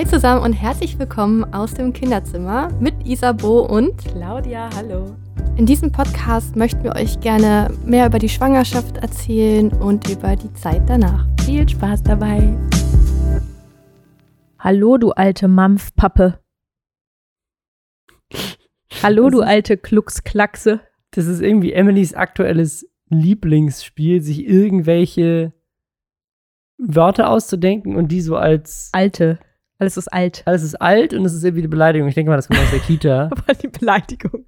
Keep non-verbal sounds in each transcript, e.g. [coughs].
Hi zusammen und herzlich willkommen aus dem Kinderzimmer mit Isabo und Claudia, hallo. In diesem Podcast möchten wir euch gerne mehr über die Schwangerschaft erzählen und über die Zeit danach. Viel Spaß dabei. Hallo, du alte Mampfpappe. Hallo, Das du alte Klucksklackse. Das ist irgendwie Emilys aktuelles Lieblingsspiel, sich irgendwelche Wörter auszudenken und die so als Alte. Alles ist alt. [laughs] alles ist alt und es ist irgendwie eine Beleidigung. Ich denke mal, das kommt aus der Kita. [laughs] Aber die Beleidigung.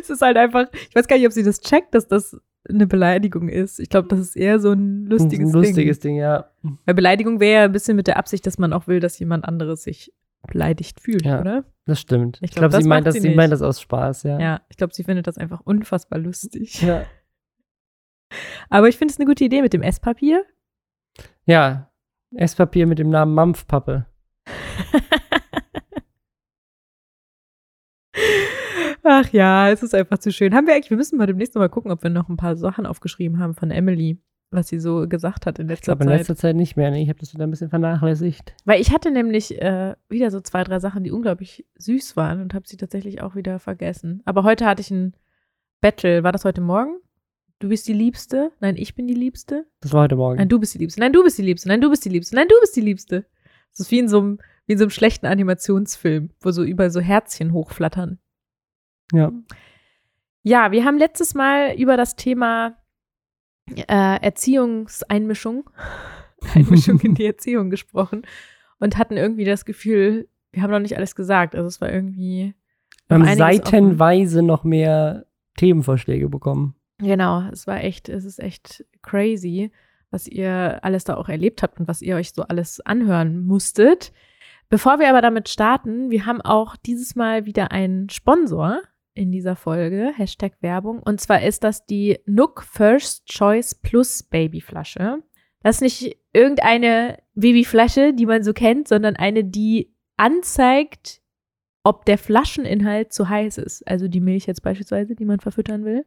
Es ist halt einfach, ich weiß gar nicht, ob sie das checkt, dass das eine Beleidigung ist. Ich glaube, das ist eher so ein lustiges, ein lustiges Ding. ja. Ding. Weil Beleidigung wäre ja ein bisschen mit der Absicht, dass man auch will, dass jemand anderes sich beleidigt fühlt, Ja. oder? Das stimmt. Ich glaub, glaube, das sie meint das, sie sie meint das aus Spaß, ja. Ja, ich glaube, sie findet das einfach unfassbar lustig. Ja. [laughs] Aber ich finde es eine gute Idee mit dem Esspapier. ja. Esspapier mit dem Namen Mampfpappe. Ach ja, es ist einfach zu schön. Haben wir eigentlich, wir müssen mal demnächst noch mal gucken, ob wir noch ein paar Sachen aufgeschrieben haben von Emily, was sie so gesagt hat in Ich letzter glaube, in Zeit. letzter Zeit nicht mehr. Ne? Ich habe das wieder ein bisschen vernachlässigt. Weil ich hatte nämlich äh, wieder so zwei, drei Sachen, die unglaublich süß waren und habe sie tatsächlich auch wieder vergessen. Aber heute hatte ich ein Battle. War das heute Morgen? Du bist die Liebste? Nein, ich bin die Liebste? Das war heute Morgen. Nein, du bist die Liebste. Nein, du bist die Liebste. Nein, du bist die Liebste. Nein, du bist die Liebste. Das ist wie in so einem, wie in so einem schlechten Animationsfilm, wo so überall so Herzchen hochflattern. ja. Ja, wir haben letztes Mal über das Thema äh, Erziehungseinmischung, [laughs] Einmischung in die Erziehung gesprochen und hatten irgendwie das Gefühl, wir haben noch nicht alles gesagt. Also es war irgendwie. Wir haben offen. seitenweise noch mehr Themenvorschläge bekommen. Genau, es war echt, es ist echt crazy, was ihr alles da auch erlebt habt und was ihr euch so alles anhören musstet. Bevor wir aber damit starten, wir haben auch dieses Mal wieder einen Sponsor in dieser Folge, Hashtag Werbung. Und zwar ist das die Nook First Choice Plus Babyflasche. Das ist nicht irgendeine Babyflasche, die man so kennt, sondern eine, die anzeigt, ob der Flascheninhalt zu heiß ist. Also die Milch jetzt beispielsweise, die man verfüttern will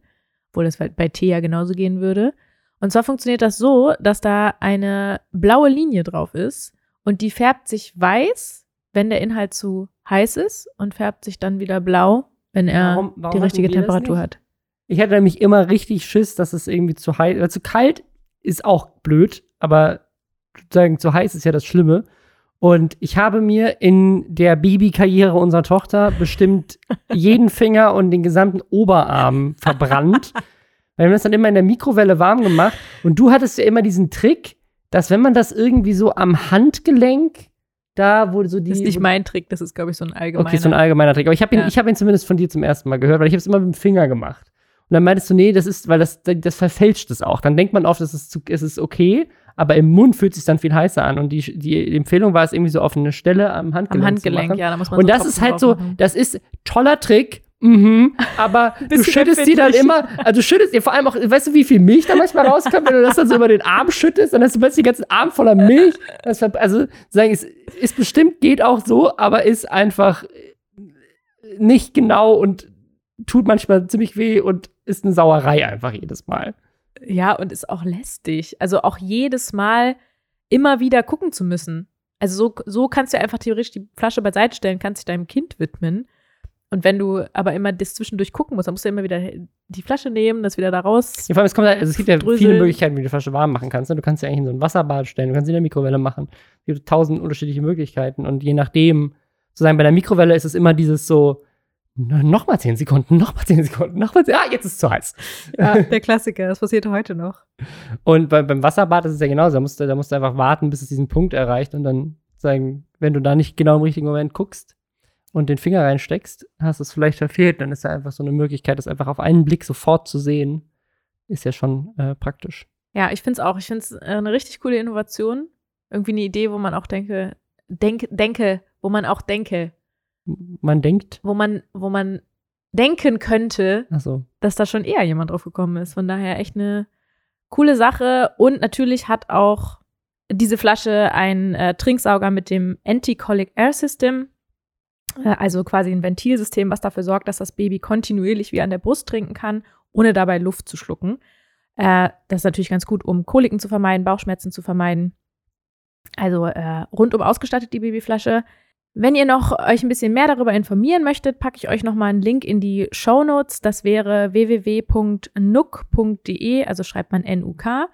obwohl das bei Tee ja genauso gehen würde. Und zwar funktioniert das so, dass da eine blaue Linie drauf ist und die färbt sich weiß, wenn der Inhalt zu heiß ist und färbt sich dann wieder blau, wenn er Warum- warum die richtige Temperatur hat. Ich hatte nämlich immer richtig Schiss, dass es irgendwie zu heiß, weil zu kalt ist auch blöd, aber sozusagen zu heiß ist ja das Schlimme. Und ich habe mir in der Babykarriere unserer Tochter bestimmt [laughs] jeden Finger und den gesamten Oberarm verbrannt. [laughs] Weil wir haben das dann immer in der Mikrowelle warm gemacht. Und du hattest ja immer diesen Trick, dass wenn man das irgendwie so am Handgelenk, da wo so die. Das ist nicht mein Trick, das ist, glaube ich, so ein allgemeiner. Okay, so ein allgemeiner Trick. Aber ich habe ihn, Ja. ich hab ihn zumindest von dir zum ersten Mal gehört, weil ich habe es immer mit dem Finger gemacht. Und dann meintest du, nee, das ist, weil das, das verfälscht es auch. Dann denkt man oft, es ist, zu, es ist okay, aber im Mund fühlt es sich dann viel heißer an. Und die, die Empfehlung war es irgendwie so auf eine Stelle am Handgelenk. am Handgelenk, ja, da muss man Und so das Tropfen ist halt so, das ist toller Trick. Mhm, aber [laughs] du schüttest die dann immer, also du schüttest dir vor allem auch, weißt du, wie viel Milch da manchmal rauskommt, wenn du das dann so über den Arm schüttest, dann hast du plötzlich den ganzen Arm voller Milch. Das, also sagen, es ist bestimmt, geht auch so, aber ist einfach nicht genau und tut manchmal ziemlich weh und ist eine Sauerei einfach jedes Mal. Ja, und ist auch lästig. Also auch jedes Mal immer wieder gucken zu müssen. Also so, so kannst du einfach theoretisch die Flasche beiseite stellen, kannst dich deinem Kind widmen. Und wenn du aber immer das zwischendurch gucken musst, dann musst du immer wieder die Flasche nehmen, das wieder da raus. Ja, vor allem, es, kommt halt, also es gibt ja Dröseln. viele Möglichkeiten, wie du die Flasche warm machen kannst. ne? Du kannst sie eigentlich in so ein Wasserbad stellen, du kannst sie in der Mikrowelle machen. Es gibt tausend unterschiedliche Möglichkeiten. Und je nachdem, sozusagen bei der Mikrowelle ist es immer dieses so, nochmal zehn Sekunden, nochmal zehn Sekunden, nochmal zehn, ah, jetzt ist es zu heiß. Ja, [laughs] der Klassiker, das passiert heute noch. Und bei, beim Wasserbad ist es ja genauso. Da musst, du, da musst du einfach warten, bis es diesen Punkt erreicht und dann sagen, wenn du da nicht genau im richtigen Moment guckst und den Finger reinsteckst, hast du es vielleicht verfehlt. Dann ist da einfach so eine Möglichkeit, das einfach auf einen Blick sofort zu sehen. Ist ja schon äh, praktisch. Ja, ich finde es auch. Ich finde es äh, eine richtig coole Innovation. Irgendwie eine Idee, wo man auch denke, denk, denke, wo man auch denke, Man denkt, wo man, wo man denken könnte, achso, dass da schon eher jemand drauf gekommen ist. Von daher echt eine coole Sache. Und natürlich hat auch diese Flasche einen äh, Trinksauger mit dem Anti-Colic Air System. Äh, also quasi ein Ventilsystem, was dafür sorgt, dass das Baby kontinuierlich wie an der Brust trinken kann, ohne dabei Luft zu schlucken. Äh, das ist natürlich ganz gut, um Koliken zu vermeiden, Bauchschmerzen zu vermeiden. Also äh, rundum ausgestattet die Babyflasche. Wenn ihr noch euch ein bisschen mehr darüber informieren möchtet, packe ich euch noch mal einen Link in die Show Notes. Das wäre www.nuk.de, also schreibt man N-U-K,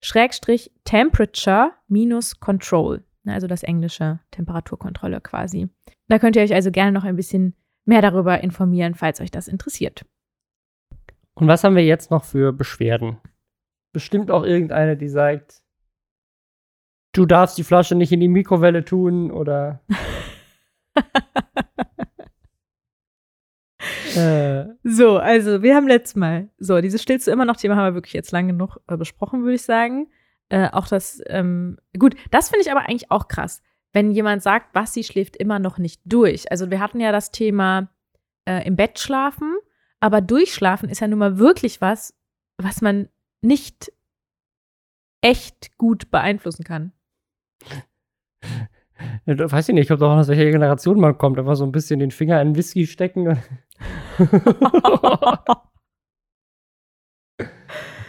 Schrägstrich Temperature minus Control. Also das englische Temperaturkontrolle quasi. Da könnt ihr euch also gerne noch ein bisschen mehr darüber informieren, falls euch das interessiert. Und was haben wir jetzt noch für Beschwerden? Bestimmt auch irgendeine, die sagt, du darfst die Flasche nicht in die Mikrowelle tun oder. [laughs] äh. So, also wir haben letztes Mal, so, dieses Stillst du immer noch Thema haben wir wirklich jetzt lang genug äh, besprochen, würde ich sagen. Äh, auch das, ähm, gut, das finde ich aber eigentlich auch krass, wenn jemand sagt, Basti schläft immer noch nicht durch. Also wir hatten ja das Thema äh, im Bett schlafen, aber durchschlafen ist ja nun mal wirklich was, was man nicht echt gut beeinflussen kann. Ja, weiß ich nicht, ich glaube doch, aus welcher Generation man kommt. Einfach so ein bisschen den Finger in Whisky stecken. [laughs]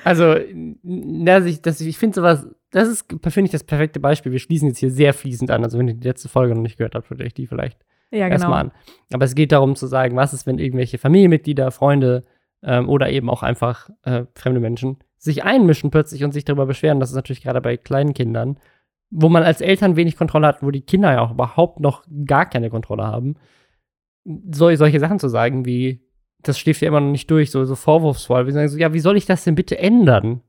also, dass ich, ich, ich finde sowas, das ist, finde ich, das perfekte Beispiel. Wir schließen jetzt hier sehr fließend an. Also, wenn ihr die letzte Folge noch nicht gehört habt, würde ich die vielleicht ja, genau. erstmal an. Aber es geht darum zu sagen, was ist, wenn irgendwelche Familienmitglieder, Freunde ähm, oder eben auch einfach äh, fremde Menschen sich einmischen plötzlich und sich darüber beschweren. Das ist natürlich gerade bei kleinen Kindern, wo man als Eltern wenig Kontrolle hat, wo die Kinder ja auch überhaupt noch gar keine Kontrolle haben. So, solche Sachen zu sagen wie, das schläft ja immer noch nicht durch, so, so vorwurfsvoll. Wir sagen so, ja, wie soll ich das denn bitte ändern?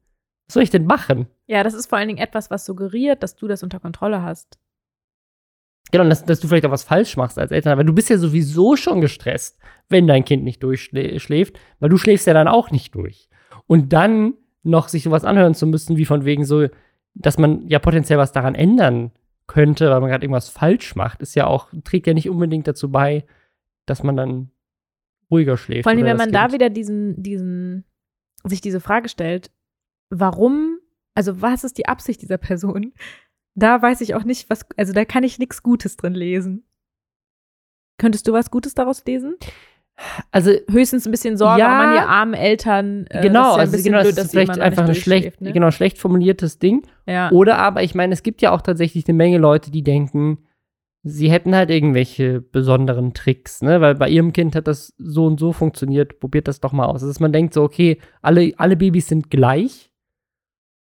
Was soll ich denn machen? Ja, das ist vor allen Dingen etwas, was suggeriert, dass du das unter Kontrolle hast. Genau, dass, dass du vielleicht auch was falsch machst als Eltern, weil du bist ja sowieso schon gestresst, wenn dein Kind nicht durchschläft, weil du schläfst ja dann auch nicht durch. Und dann noch sich sowas anhören zu müssen, wie von wegen so, dass man ja potenziell was daran ändern könnte, weil man gerade irgendwas falsch macht, ist ja auch, trägt ja nicht unbedingt dazu bei, dass man dann ruhiger schläft. Vor allem, wenn man kind. da wieder diesen, diesen, sich diese Frage stellt, warum, also was ist die Absicht dieser Person? Da weiß ich auch nicht, was, also da kann ich nichts Gutes drin lesen. Könntest du was Gutes daraus lesen? Also höchstens ein bisschen Sorge ja, man die armen Eltern. Äh, genau, ja also genau, blöd, das ist vielleicht einfach ein schlecht, ne? genau, schlecht formuliertes Ding. Ja. Oder aber, ich meine, es gibt ja auch tatsächlich eine Menge Leute, die denken, sie hätten halt irgendwelche besonderen Tricks, ne? Weil bei ihrem Kind hat das so und so funktioniert, probiert das doch mal aus. Also, dass man denkt so, okay, alle, alle Babys sind gleich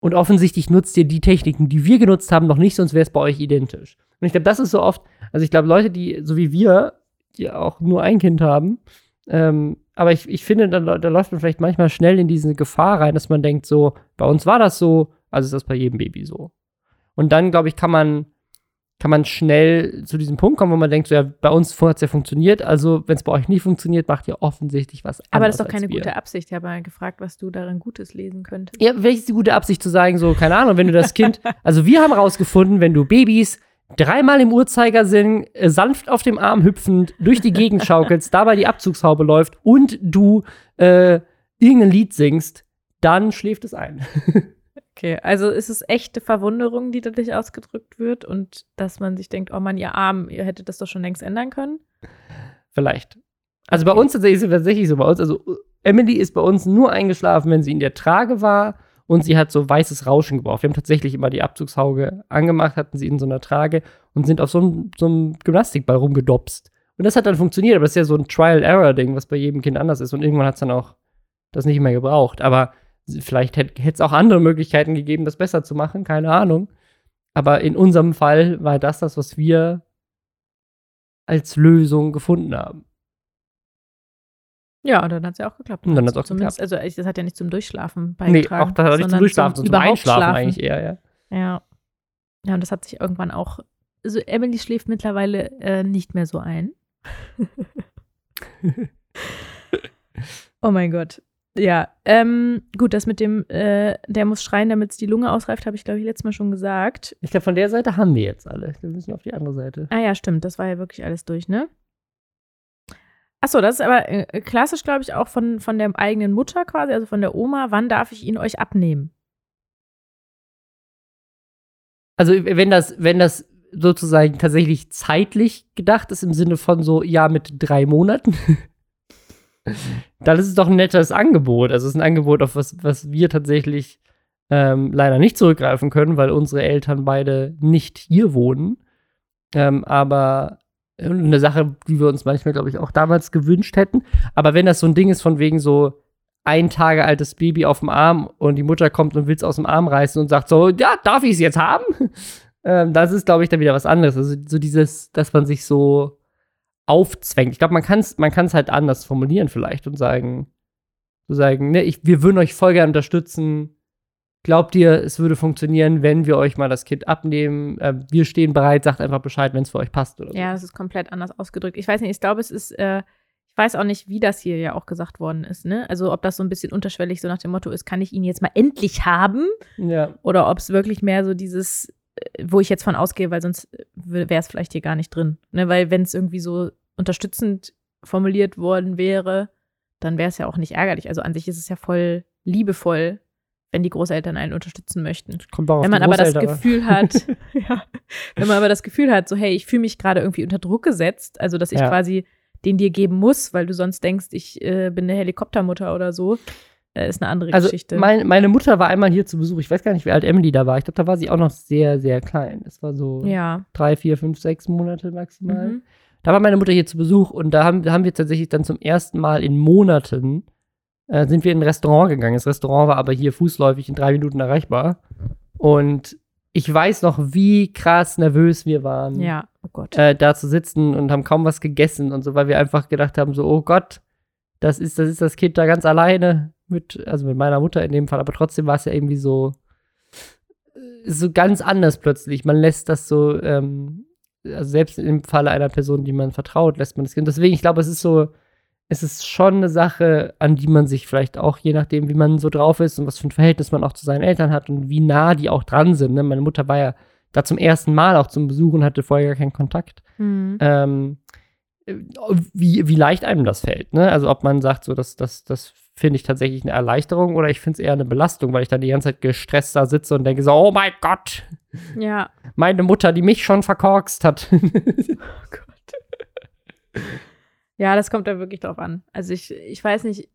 und offensichtlich nutzt ihr die Techniken, die wir genutzt haben, noch nicht, sonst wäre es bei euch identisch. Und ich glaube, das ist so oft, also ich glaube, Leute, die, so wie wir, die auch nur ein Kind haben, ähm, aber ich, ich finde, da, da läuft man vielleicht manchmal schnell in diese Gefahr rein, dass man denkt, so, bei uns war das so, also ist das bei jedem Baby so. Und dann, glaube ich, kann man, kann man schnell zu diesem Punkt kommen, wo man denkt, so, ja, bei uns hat es ja funktioniert, also wenn es bei euch nicht funktioniert, macht ihr offensichtlich was anderes. Aber das ist doch keine gute Absicht. Ich habe mal gefragt, was du darin Gutes lesen könntest. Ja, welche ist die gute Absicht zu sagen, so, keine Ahnung, wenn du das Kind, [laughs] also wir haben rausgefunden, wenn du Babys dreimal im Uhrzeigersinn, äh, sanft auf dem Arm hüpfend, durch die Gegend schaukelst, [laughs] dabei die Abzugshaube läuft und du äh, irgendein Lied singst, dann schläft es ein. [laughs] okay, also ist es echte Verwunderung, die dadurch ausgedrückt wird und dass man sich denkt, oh Mann, ihr Arm, ihr hättet das doch schon längst ändern können? Vielleicht. Also okay. bei uns tatsächlich ist es tatsächlich so. Bei uns, also Emily ist bei uns nur eingeschlafen, wenn sie in der Trage war und sie hat so weißes Rauschen gebraucht. Wir haben tatsächlich immer die Abzugshauge angemacht, hatten sie in so einer Trage und sind auf so einem, so einem Gymnastikball rumgedopst. Und das hat dann funktioniert, aber das ist ja so ein Trial-Error-Ding, was bei jedem Kind anders ist. Und irgendwann hat es dann auch das nicht mehr gebraucht. Aber vielleicht hätte es auch andere Möglichkeiten gegeben, das besser zu machen, keine Ahnung. Aber in unserem Fall war das das, was wir als Lösung gefunden haben. Ja, und dann hat es ja auch geklappt. Und dann hat es auch geklappt. Also, das hat ja nicht zum Durchschlafen beigetragen. Nee, auch das hat nicht zum Durchschlafen, zum, zum Einschlafen eigentlich eher, ja. Ja. Ja, und das hat sich irgendwann auch. Also, Emily schläft mittlerweile äh, nicht mehr so ein. [laughs] oh mein Gott. Ja, ähm, gut, das mit dem, äh, der muss schreien, damit es die Lunge ausreift, habe ich, glaube ich, letztes Mal schon gesagt. Ich glaube, von der Seite haben wir jetzt alle. Wir müssen auf die andere Seite. Ah ja, stimmt. Das war ja wirklich alles durch, ne? Achso, das ist aber äh, klassisch, glaube ich, auch von, von der eigenen Mutter quasi, also von der Oma. Wann darf ich ihn euch abnehmen? Also, wenn das, wenn das sozusagen tatsächlich zeitlich gedacht ist, im Sinne von so, ja, mit drei Monaten, [laughs] [laughs] dann ist es doch ein nettes Angebot. Also, es ist ein Angebot, auf was, was wir tatsächlich ähm, leider nicht zurückgreifen können, weil unsere Eltern beide nicht hier wohnen. Ähm, aber eine Sache, die wir uns manchmal, glaube ich, auch damals gewünscht hätten. Aber wenn das so ein Ding ist von wegen so ein Tage altes Baby auf dem Arm und die Mutter kommt und will es aus dem Arm reißen und sagt so, ja, darf ich es jetzt haben? [laughs] ähm, das ist, glaube ich, dann wieder was anderes. Also so dieses, dass man sich so aufzwängt. Ich glaube, man kann es man kann's halt anders formulieren vielleicht und sagen, so sagen, ne, ich, wir würden euch voll gerne unterstützen. Glaubt ihr, es würde funktionieren, wenn wir euch mal das Kind abnehmen? Äh, wir stehen bereit, sagt einfach Bescheid, wenn es für euch passt oder so. Ja, das ist komplett anders ausgedrückt. Ich weiß nicht, ich glaube, es ist, äh, ich weiß auch nicht, wie das hier ja auch gesagt worden ist, ne? Also ob das so ein bisschen unterschwellig so nach dem Motto ist, kann ich ihn jetzt mal endlich haben? Ja. Oder ob es wirklich mehr so dieses, äh, wo ich jetzt von ausgehe, weil sonst wäre es vielleicht hier gar nicht drin. Ne? Weil wenn es irgendwie so unterstützend formuliert worden wäre, dann wäre es ja auch nicht ärgerlich. Also an sich ist es ja voll liebevoll, wenn die Großeltern einen unterstützen möchten. Kommt auch Wenn man aber das. Gefühl hat, [laughs] [laughs] ja, wenn man aber das Gefühl hat, so hey, ich fühle mich gerade irgendwie unter Druck gesetzt, also dass ich Ja. quasi den dir geben muss, weil du sonst denkst, ich äh, bin eine Helikoptermutter oder so, äh, ist eine andere Also Geschichte. mein, meine Mutter war einmal hier zu Besuch. Ich weiß gar nicht, wie alt Emily da war. Ich glaube, da war sie auch noch sehr, sehr klein. Es war so ja. drei, vier, fünf, sechs Monate maximal. Mhm. Da war meine Mutter hier zu Besuch und da haben, da haben wir tatsächlich dann zum ersten Mal in Monaten äh, sind wir in ein Restaurant gegangen. Das Restaurant war aber hier fußläufig in drei Minuten erreichbar. Und ich weiß noch, wie krass nervös wir waren, Ja, oh Gott. äh, da zu sitzen und haben kaum was gegessen und so, weil wir einfach gedacht haben, so, oh Gott, das ist, das ist das Kind da ganz alleine mit, also mit meiner Mutter in dem Fall, aber trotzdem war es ja irgendwie so, äh, so ganz anders plötzlich. Man lässt das so, ähm, also selbst im Falle einer Person, die man vertraut, lässt man das Kind. Deswegen, ich glaube, es ist so, es ist schon eine Sache, an die man sich vielleicht auch, je nachdem, wie man so drauf ist und was für ein Verhältnis man auch zu seinen Eltern hat und wie nah die auch dran sind. Ne? Meine Mutter war ja da zum ersten Mal auch zum Besuch und hatte vorher gar keinen Kontakt. Mhm. Ähm, äh, wie, wie leicht einem das fällt. Ne? Also ob man sagt, so, das, das, das finde ich tatsächlich eine Erleichterung oder ich finde es eher eine Belastung, weil ich dann die ganze Zeit gestresst da sitze und denke so, oh mein Gott, Ja. meine Mutter, die mich schon verkorkst hat. [laughs] Oh Gott. Ja, das kommt da wirklich drauf an. Also ich, ich weiß nicht,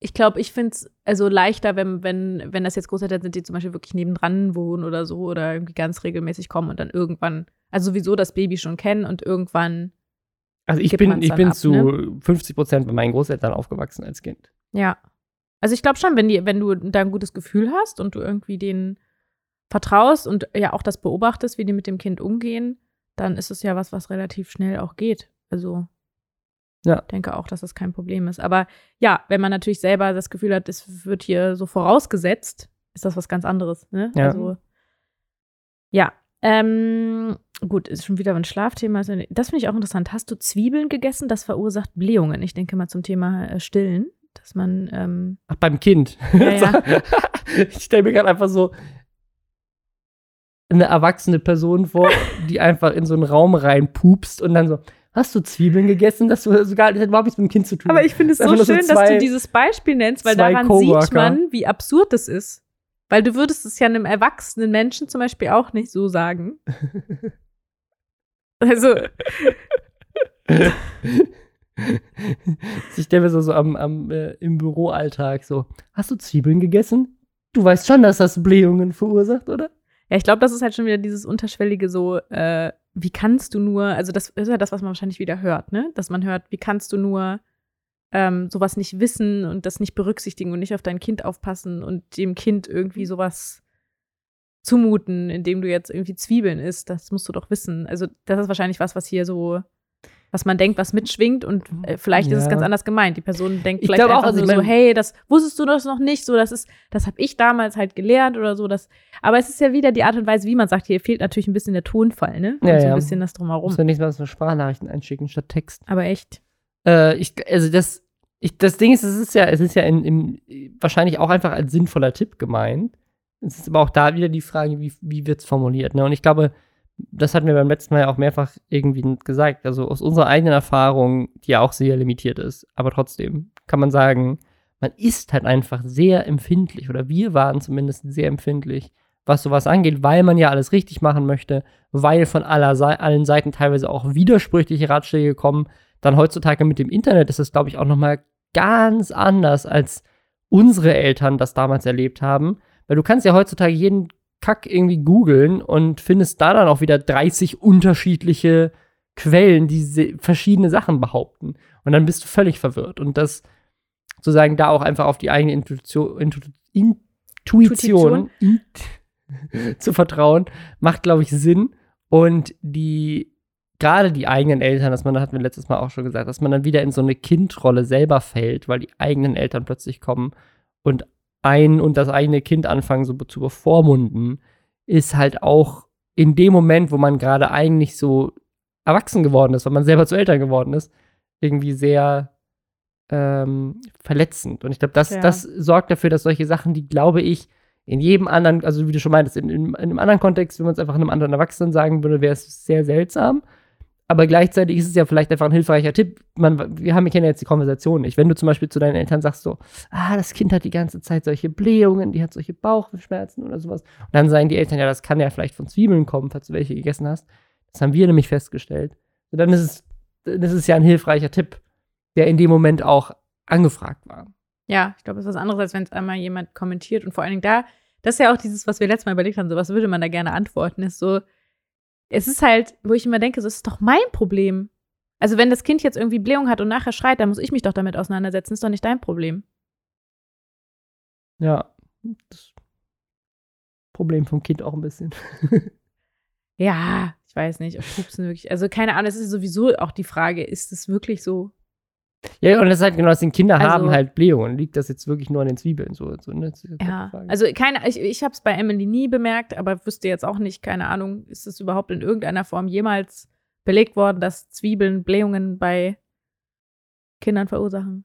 ich glaube, ich finde es also leichter, wenn, wenn, wenn das jetzt Großeltern sind, die zum Beispiel wirklich nebendran wohnen oder so oder irgendwie ganz regelmäßig kommen und dann irgendwann, also sowieso das Baby schon kennen und irgendwann, Also ich bin, ich bin ab, zu ne? 50 Prozent bei meinen Großeltern aufgewachsen als Kind. Ja. Also ich glaube schon, wenn, die, wenn du da ein gutes Gefühl hast und du irgendwie denen vertraust und ja auch das beobachtest, wie die mit dem Kind umgehen, dann ist es ja was, was relativ schnell auch geht. Also Ja. denke auch, dass das kein Problem ist. Aber ja, wenn man natürlich selber das Gefühl hat, es wird hier so vorausgesetzt, ist das was ganz anderes. Ne? Ja. Also, ja. Ähm, gut, ist schon wieder ein Schlafthema. Das finde ich auch interessant. Hast du Zwiebeln gegessen? Das verursacht Blähungen. Ich denke mal zum Thema äh, Stillen, dass man ähm, Ach, beim Kind. Ja, ja. [laughs] ich stelle mir gerade einfach so eine erwachsene Person vor, [laughs] die einfach in so einen Raum reinpupst und dann so, hast du Zwiebeln gegessen? Das, du sogar, das hat überhaupt nichts mit dem Kind zu tun. Aber ich finde es so schön, so dass du dieses Beispiel nennst, weil daran sieht man, wie absurd es ist. Weil du würdest es ja einem erwachsenen Menschen zum Beispiel auch nicht so sagen. [laughs] Also, ich stelle mir so, so am, am, äh, im Büroalltag so, hast du Zwiebeln gegessen? Du weißt schon, dass das Blähungen verursacht, oder? ja, ich glaube, das ist halt schon wieder dieses unterschwellige so, äh, wie kannst du nur, also das ist ja das, was man wahrscheinlich wieder hört, ne? Dass man hört, wie kannst du nur ähm, sowas nicht wissen und das nicht berücksichtigen und nicht auf dein Kind aufpassen und dem Kind irgendwie sowas zumuten, indem du jetzt irgendwie Zwiebeln isst. Das musst du doch wissen. Also, das ist wahrscheinlich was, was hier so, was man denkt, was mitschwingt und äh, vielleicht ist es Ja. ganz anders gemeint. Die Person denkt Ich vielleicht glaube auch, einfach also so, hey, das wusstest du das noch nicht, so das ist, das habe ich damals halt gelernt oder so. Das, aber es ist ja wieder die Art und Weise, wie man sagt, hier fehlt natürlich ein bisschen der Tonfall, ne? Und Ja, so ein ja. bisschen das drumherum. Muss ja nicht mal so Sprachnachrichten einschicken statt Text. Aber echt. Äh, ich, also das, ich, das Ding ist, es ist ja, es ist ja in, im, wahrscheinlich auch einfach als sinnvoller Tipp gemeint. Es ist aber auch da wieder die Frage, wie, wie wird es formuliert. Ne? Und ich glaube, das hatten wir beim letzten Mal ja auch mehrfach irgendwie gesagt. Also aus unserer eigenen Erfahrung, die ja auch sehr limitiert ist, aber trotzdem kann man sagen, man ist halt einfach sehr empfindlich oder wir waren zumindest sehr empfindlich, was sowas angeht, weil man ja alles richtig machen möchte, weil von aller, allen Seiten teilweise auch widersprüchliche Ratschläge kommen. Dann heutzutage mit dem Internet ist es, glaube ich, auch noch mal ganz anders, als unsere Eltern das damals erlebt haben. Weil du kannst ja heutzutage jeden Kack irgendwie googeln und findest da dann auch wieder 30 unterschiedliche Quellen, die verschiedene Sachen behaupten. Und dann bist du völlig verwirrt. Und das sozusagen da auch einfach auf die eigene Intuition, Intuition, Intuition [laughs] zu vertrauen, macht, glaube ich, Sinn. Und die, gerade die eigenen Eltern, das man, hatten wir letztes Mal auch schon gesagt, dass man dann wieder in so eine Kindrolle selber fällt, weil die eigenen Eltern plötzlich kommen und ein und das eigene Kind anfangen so zu bevormunden, ist halt auch in dem Moment, wo man gerade eigentlich so erwachsen geworden ist, weil man selber zu Eltern geworden ist, irgendwie sehr ähm, verletzend. Und ich glaube, das, ja. das sorgt dafür, dass solche Sachen, die, glaube ich, in jedem anderen, also wie du schon meintest, in, in, in einem anderen Kontext, wenn man es einfach einem anderen Erwachsenen sagen würde, wäre es sehr seltsam. Aber gleichzeitig ist es ja vielleicht einfach ein hilfreicher Tipp. Man, wir haben, ja jetzt die Konversation nicht. Wenn du zum Beispiel zu deinen Eltern sagst so, ah, das Kind hat die ganze Zeit solche Blähungen, die hat solche Bauchschmerzen oder sowas. Und dann sagen die Eltern, ja, das kann ja vielleicht von Zwiebeln kommen, falls du welche gegessen hast. Das haben wir nämlich festgestellt. Und dann ist es, das ist ja ein hilfreicher Tipp, der in dem Moment auch angefragt war. Ja, ich glaube, es ist was anderes, als wenn es einmal jemand kommentiert. Und vor allen Dingen da, das ist ja auch dieses, was wir letztes Mal überlegt haben, so was würde man da gerne antworten, ist so, es ist halt, wo ich immer denke, so, es ist doch mein Problem. Also, wenn das Kind jetzt irgendwie Blähung hat und nachher schreit, dann muss ich mich doch damit auseinandersetzen. Das ist doch nicht dein Problem. Ja, das Problem vom Kind auch ein bisschen. [laughs] ja, ich weiß nicht, ob Pupsen wirklich, also keine Ahnung, es ist sowieso auch die Frage, ist es wirklich so ja, und das ist halt genau, dass die Kinder also, haben halt Blähungen. Liegt das jetzt wirklich nur an den Zwiebeln? So, so, ne? Ja, also keine, ich, ich habe es bei Emily nie bemerkt, aber wüsste jetzt auch nicht, keine Ahnung, ist es überhaupt in irgendeiner Form jemals belegt worden, dass Zwiebeln Blähungen bei Kindern verursachen?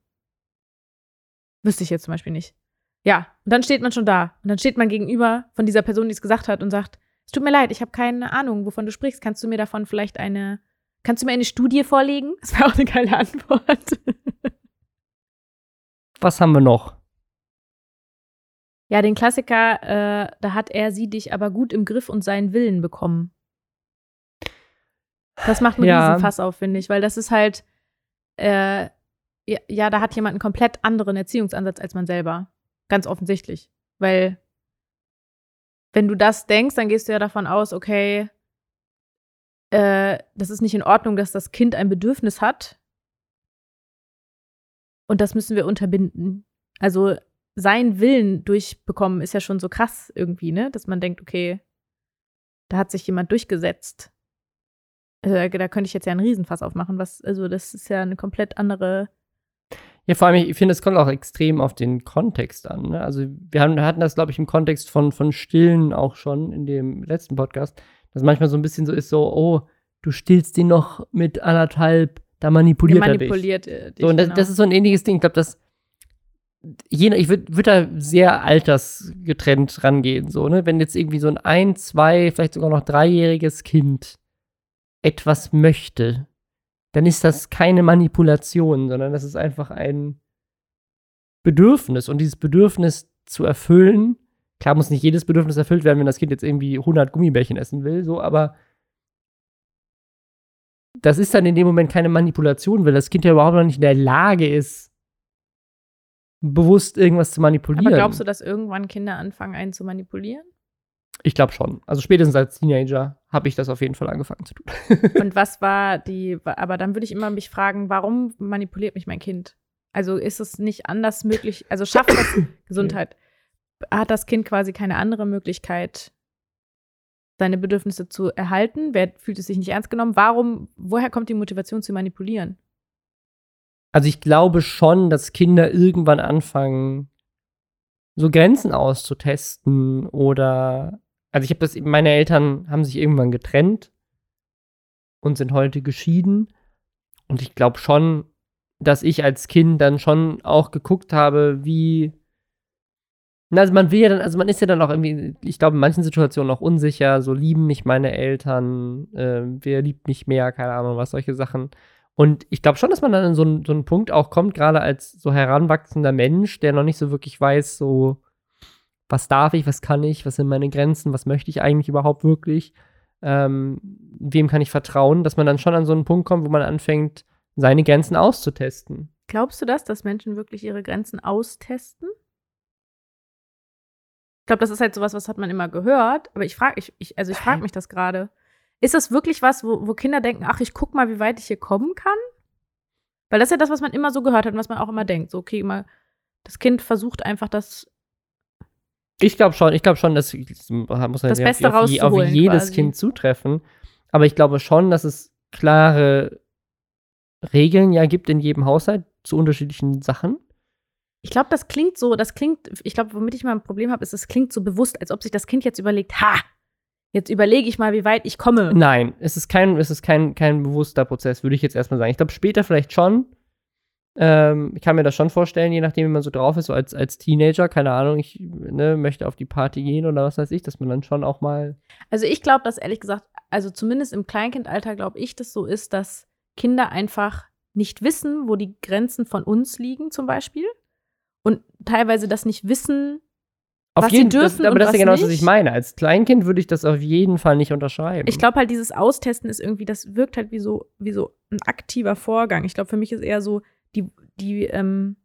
Wüsste ich jetzt zum Beispiel nicht. Ja, und dann steht man schon da. Und dann steht man gegenüber von dieser Person, die es gesagt hat und sagt, es tut mir leid, ich habe keine Ahnung, wovon du sprichst. Kannst du mir davon vielleicht eine Kannst du mir eine Studie vorlegen? Das wäre auch eine geile Antwort. Was haben wir noch? Ja, den Klassiker, äh, da hat er sie dich aber gut im Griff und seinen Willen bekommen. Das macht einen ja. Riesenfass auf, finde ich, weil das ist halt, äh, ja, ja, da hat jemand einen komplett anderen Erziehungsansatz als man selber. Ganz offensichtlich. Weil, wenn du das denkst, dann gehst du ja davon aus, okay, äh, das ist nicht in Ordnung, dass das Kind ein Bedürfnis hat. Und das müssen wir unterbinden. Also seinen Willen durchbekommen ist ja schon so krass irgendwie, ne? Dass man denkt, okay, da hat sich jemand durchgesetzt. Also, da könnte ich jetzt ja einen Riesenfass aufmachen. Was, also, das ist ja eine komplett andere. Ja, vor allem, ich finde, es kommt auch extrem auf den Kontext an. Ne? Also, wir haben, hatten das, glaube ich, im Kontext von, von Stillen auch schon in dem letzten Podcast dass manchmal so ein bisschen so ist, so, oh, du stillst ihn noch mit anderthalb, da manipuliert, er manipuliert dich. Äh, dich. So, und das, genau. das ist so ein ähnliches Ding. Ich glaube, dass je, ich würde würd da sehr altersgetrennt rangehen, so, ne? Wenn jetzt irgendwie so ein ein, zwei, vielleicht sogar noch dreijähriges Kind etwas möchte, dann ist das keine Manipulation, sondern das ist einfach ein Bedürfnis. Und dieses Bedürfnis zu erfüllen, Klar muss nicht jedes Bedürfnis erfüllt werden, wenn das Kind jetzt irgendwie 100 Gummibärchen essen will, so, aber das ist dann in dem Moment keine Manipulation, weil das Kind ja überhaupt noch nicht in der Lage ist, bewusst irgendwas zu manipulieren. Aber glaubst du, dass irgendwann Kinder anfangen, einen zu manipulieren? Ich glaube schon. Also spätestens als Teenager habe ich das auf jeden Fall angefangen zu tun. [laughs] Und was war die, aber dann würde ich immer mich fragen, warum manipuliert mich mein Kind? Also ist es nicht anders möglich, also schafft das [coughs] Gesundheit? Hat das Kind quasi keine andere Möglichkeit, seine Bedürfnisse zu erhalten? Wer fühlt es sich nicht ernst genommen? Warum, woher kommt die Motivation zu manipulieren? Also ich glaube schon, dass Kinder irgendwann anfangen, so Grenzen auszutesten oder also ich habe das meine Eltern haben sich irgendwann getrennt und sind heute geschieden und ich glaube schon, dass ich als Kind dann schon auch geguckt habe, wie also man will ja dann, also man ist ja dann auch irgendwie, ich glaube, in manchen Situationen auch unsicher, so lieben mich meine Eltern, äh, wer liebt mich mehr, keine Ahnung, was, solche Sachen. Und ich glaube schon, dass man dann in so, einen, so einen Punkt auch kommt, gerade als so heranwachsender Mensch, der noch nicht so wirklich weiß, so, was darf ich, was kann ich, was sind meine Grenzen, was möchte ich eigentlich überhaupt wirklich, ähm, wem kann ich vertrauen, dass man dann schon an so einen Punkt kommt, wo man anfängt, seine Grenzen auszutesten. Glaubst du das, dass Menschen wirklich ihre Grenzen austesten? Glaube, das ist halt sowas, was hat man immer gehört. Aber ich frage, ich, ich, also ich frage mich das gerade. Ist das wirklich was, wo, wo Kinder denken, ach, ich guck mal, wie weit ich hier kommen kann? Weil das ist ja das, was man immer so gehört hat und was man auch immer denkt. So, okay, mal, das Kind versucht einfach das. Ich glaube schon, ich glaube schon, dass das muss man Das Beste auf, auf rauszuholen jedes quasi. Kind zutreffen. Aber ich glaube schon, dass es klare Regeln ja gibt in jedem Haushalt zu unterschiedlichen Sachen. Ich glaube, das klingt so, das klingt, ich glaube, womit ich mal ein Problem habe, ist, es klingt so bewusst, als ob sich das Kind jetzt überlegt, ha, jetzt überlege ich mal, wie weit ich komme. Nein, es ist kein, es ist kein, kein bewusster Prozess, würde ich jetzt erstmal sagen. Ich glaube, später vielleicht schon. Ähm, ich kann mir das schon vorstellen, je nachdem, wie man so drauf ist, so als, als Teenager, keine Ahnung, ich ne, möchte auf die Party gehen oder was weiß ich, dass man dann schon auch mal. Also ich glaube, dass ehrlich gesagt, also zumindest im Kleinkindalter glaube ich, dass so ist, dass Kinder einfach nicht wissen, wo die Grenzen von uns liegen, zum Beispiel. Und teilweise das nicht wissen. Auf Was sie jeden dürfen das, aber und das ist ja genau das, was ich meine. Als Kleinkind würde ich das auf jeden Fall nicht unterschreiben. Ich glaube halt, dieses Austesten ist irgendwie, das wirkt halt wie so, wie so ein aktiver Vorgang. Ich glaube, für mich ist eher so, die, die, ähm,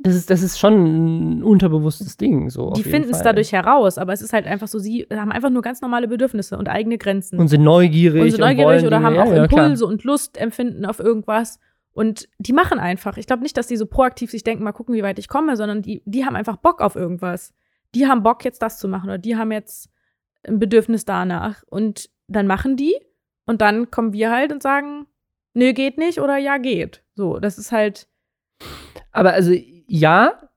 das ist, das ist schon ein unterbewusstes Ding. So, die finden es dadurch heraus, aber es ist halt einfach so, sie haben einfach nur ganz normale Bedürfnisse und eigene Grenzen. Und sind neugierig. und sind neugierig wollen oder haben auch ja, klar. Impulse und Lustempfinden auf irgendwas. Und die machen einfach. Ich glaube nicht, dass die so proaktiv sich denken, mal gucken, wie weit ich komme, sondern die, die haben einfach Bock auf irgendwas. Die haben Bock, jetzt das zu machen oder die haben jetzt ein Bedürfnis danach. Und dann machen die und dann kommen wir halt und sagen, nö, geht nicht oder ja, geht. So, das ist halt, Aber also ja,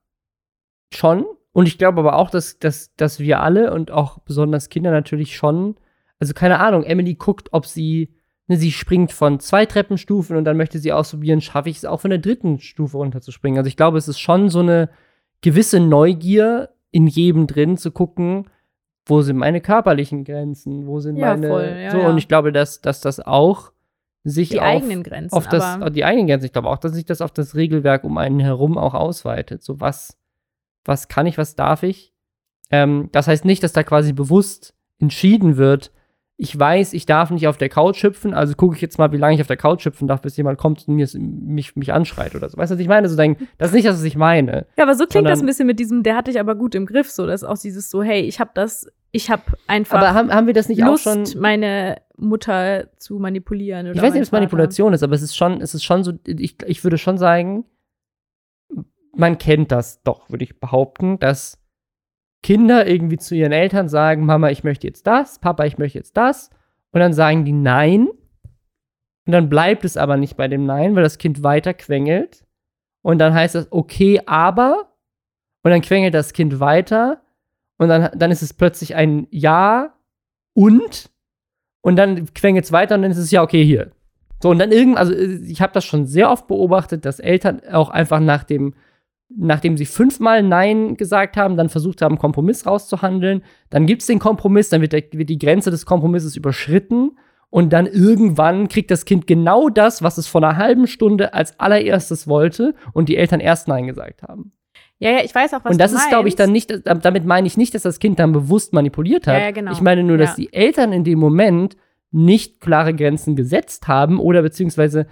schon. Und ich glaube aber auch, dass, dass, dass wir alle und auch besonders Kinder natürlich schon, also keine Ahnung, Emily guckt, ob sie, sie springt von zwei Treppenstufen und dann möchte sie ausprobieren, schaffe ich es auch von der dritten Stufe runterzuspringen. Also ich glaube, es ist schon so eine gewisse Neugier in jedem drin zu gucken, wo sind meine körperlichen Grenzen, wo sind Ja, meine voll, ja, so ja. und ich glaube, dass, dass das auch sich die auf, eigenen Grenzen. auf das, aber die eigenen Grenzen. Ich glaube auch, dass sich das auf das Regelwerk um einen herum auch ausweitet. So was, was kann ich, was darf ich? Ähm, das heißt nicht, dass da quasi bewusst entschieden wird, ich weiß, ich darf nicht auf der Couch hüpfen, also gucke ich jetzt mal, wie lange ich auf der Couch hüpfen darf, bis jemand kommt und mir, mich, mich anschreit oder so. Weißt du, was ich meine? So denken, das ist nicht das, was ich meine. Ja, aber so klingt das Sondern- ein bisschen mit diesem, der hat dich aber gut im Griff, so, das ist auch dieses so, hey, ich habe das, ich habe einfach Aber haben, haben wir das nicht Lust, auch schon. meine Mutter zu manipulieren. Oder Ich weiß nicht, ob es Manipulation ist, aber es ist schon, es ist schon so, ich, ich würde schon sagen, man kennt das doch, würde ich behaupten, dass Kinder irgendwie zu ihren Eltern sagen, Mama, ich möchte jetzt das, Papa, ich möchte jetzt das. Und dann sagen die Nein. Und dann bleibt es aber nicht bei dem Nein, weil das Kind weiter quengelt. Und dann heißt das, okay, aber. Und dann quengelt das Kind weiter. Und dann, dann ist es plötzlich ein Ja und. Und dann quengelt es weiter und dann ist es ja, okay, hier. So, und dann irgend, also ich habe das schon sehr oft beobachtet, dass Eltern auch einfach nach dem, nachdem sie fünfmal Nein gesagt haben, dann versucht haben, einen Kompromiss rauszuhandeln. Dann gibt es den Kompromiss, dann wird, der, wird die Grenze des Kompromisses überschritten. Und dann irgendwann kriegt das Kind genau das, was es vor einer halben Stunde als allererstes wollte und die Eltern erst Nein gesagt haben. Ja, ja, ich weiß auch, was und das du ist, glaube ich, dann nicht, da- damit meine ich nicht, dass das Kind dann bewusst manipuliert hat. Ja, ja, genau. Ich meine nur, dass Ja. die Eltern in dem Moment nicht klare Grenzen gesetzt haben oder beziehungsweise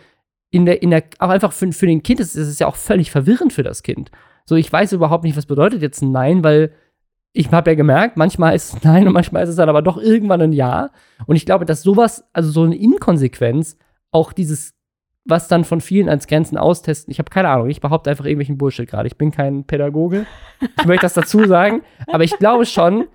in der, in der, auch einfach für, für den Kind ist es ja auch völlig verwirrend für das Kind. So, ich weiß überhaupt nicht, was bedeutet jetzt ein Nein, weil ich habe ja gemerkt, manchmal ist es [laughs] Nein und manchmal ist es dann aber doch irgendwann ein Ja. Und ich glaube, dass sowas, also so eine Inkonsequenz, auch dieses, was dann von vielen als Grenzen austesten, ich habe keine Ahnung, ich behaupte einfach irgendwelchen Bullshit gerade. Ich bin kein Pädagoge. Ich möchte das dazu sagen. Aber ich glaube schon,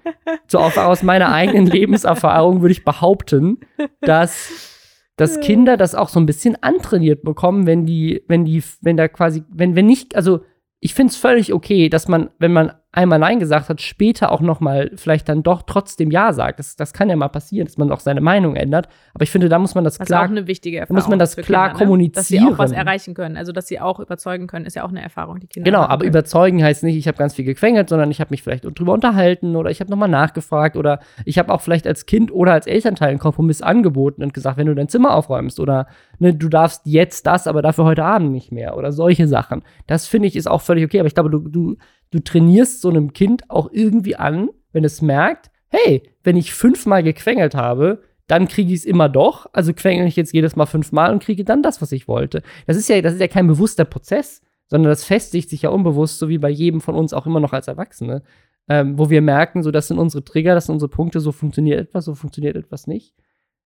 so auf, aus meiner eigenen Lebenserfahrung würde ich behaupten, dass, dass Kinder das auch so ein bisschen antrainiert bekommen, wenn die, wenn die, wenn da quasi, wenn, wenn nicht, also ich finde es völlig okay, dass man, wenn man einmal Nein gesagt hat, später auch noch mal vielleicht dann doch trotzdem Ja sagt. Das, das kann ja mal passieren, dass man auch seine Meinung ändert. Aber ich finde, da muss man das Das ist klar auch eine wichtige da Erfahrung. muss man das klar Kinder, ne? Dass sie auch was kommunizieren. erreichen können. Also, dass sie auch überzeugen können, ist ja auch eine Erfahrung, die Kinder Genau, aber können. überzeugen heißt nicht, ich habe ganz viel gequengelt, sondern ich habe mich vielleicht drüber unterhalten oder ich habe nochmal nachgefragt oder ich habe auch vielleicht als Kind oder als Elternteil einen Kompromiss angeboten und gesagt, wenn du dein Zimmer aufräumst oder ne, du darfst jetzt das, aber dafür heute Abend nicht mehr oder solche Sachen. Das finde ich ist auch völlig okay, aber ich glaube, du, du, du trainierst so einem Kind auch irgendwie an, wenn es merkt, hey, wenn ich fünfmal gequengelt habe, dann kriege ich es immer doch. Also quengel ich jetzt jedes Mal fünfmal und kriege dann das, was ich wollte. Das ist ja, das ist ja kein bewusster Prozess, sondern das festigt sich ja unbewusst, so wie bei jedem von uns auch immer noch als Erwachsene, ähm, wo wir merken, so das sind unsere Trigger, das sind unsere Punkte, so funktioniert etwas, so funktioniert etwas nicht.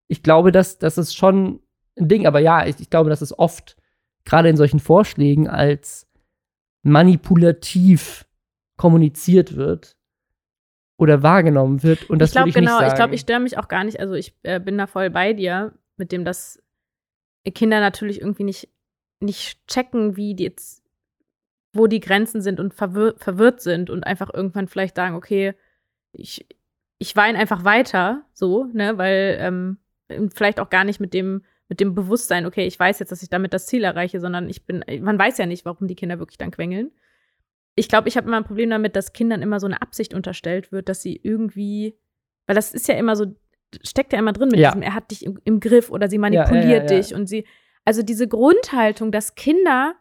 ich glaube, dass das ist schon ein Ding. Aber ja, ich, ich glaube, dass es oft gerade in solchen Vorschlägen als manipulativ kommuniziert wird oder wahrgenommen wird. Und das ich glaube ich genau, sagen. ich glaube, ich störe mich auch gar nicht. Also ich äh, bin da voll bei dir, mit dem, dass Kinder natürlich irgendwie nicht, nicht checken, wie die jetzt, wo die Grenzen sind und verwir verwirrt sind und einfach irgendwann vielleicht sagen, okay, ich, ich weine einfach weiter, so, ne, weil ähm, vielleicht auch gar nicht mit dem, mit dem Bewusstsein, okay, ich weiß jetzt, dass ich damit das Ziel erreiche, sondern ich bin, man weiß ja nicht, warum die Kinder wirklich dann quengeln. Ich glaube, ich habe immer ein Problem damit, dass Kindern immer so eine Absicht unterstellt wird, dass sie irgendwie, weil das ist ja immer so, steckt ja immer drin mit Ja. diesem, er hat dich im, im Griff oder sie manipuliert ja, dich und sie, also diese Grundhaltung, dass Kinder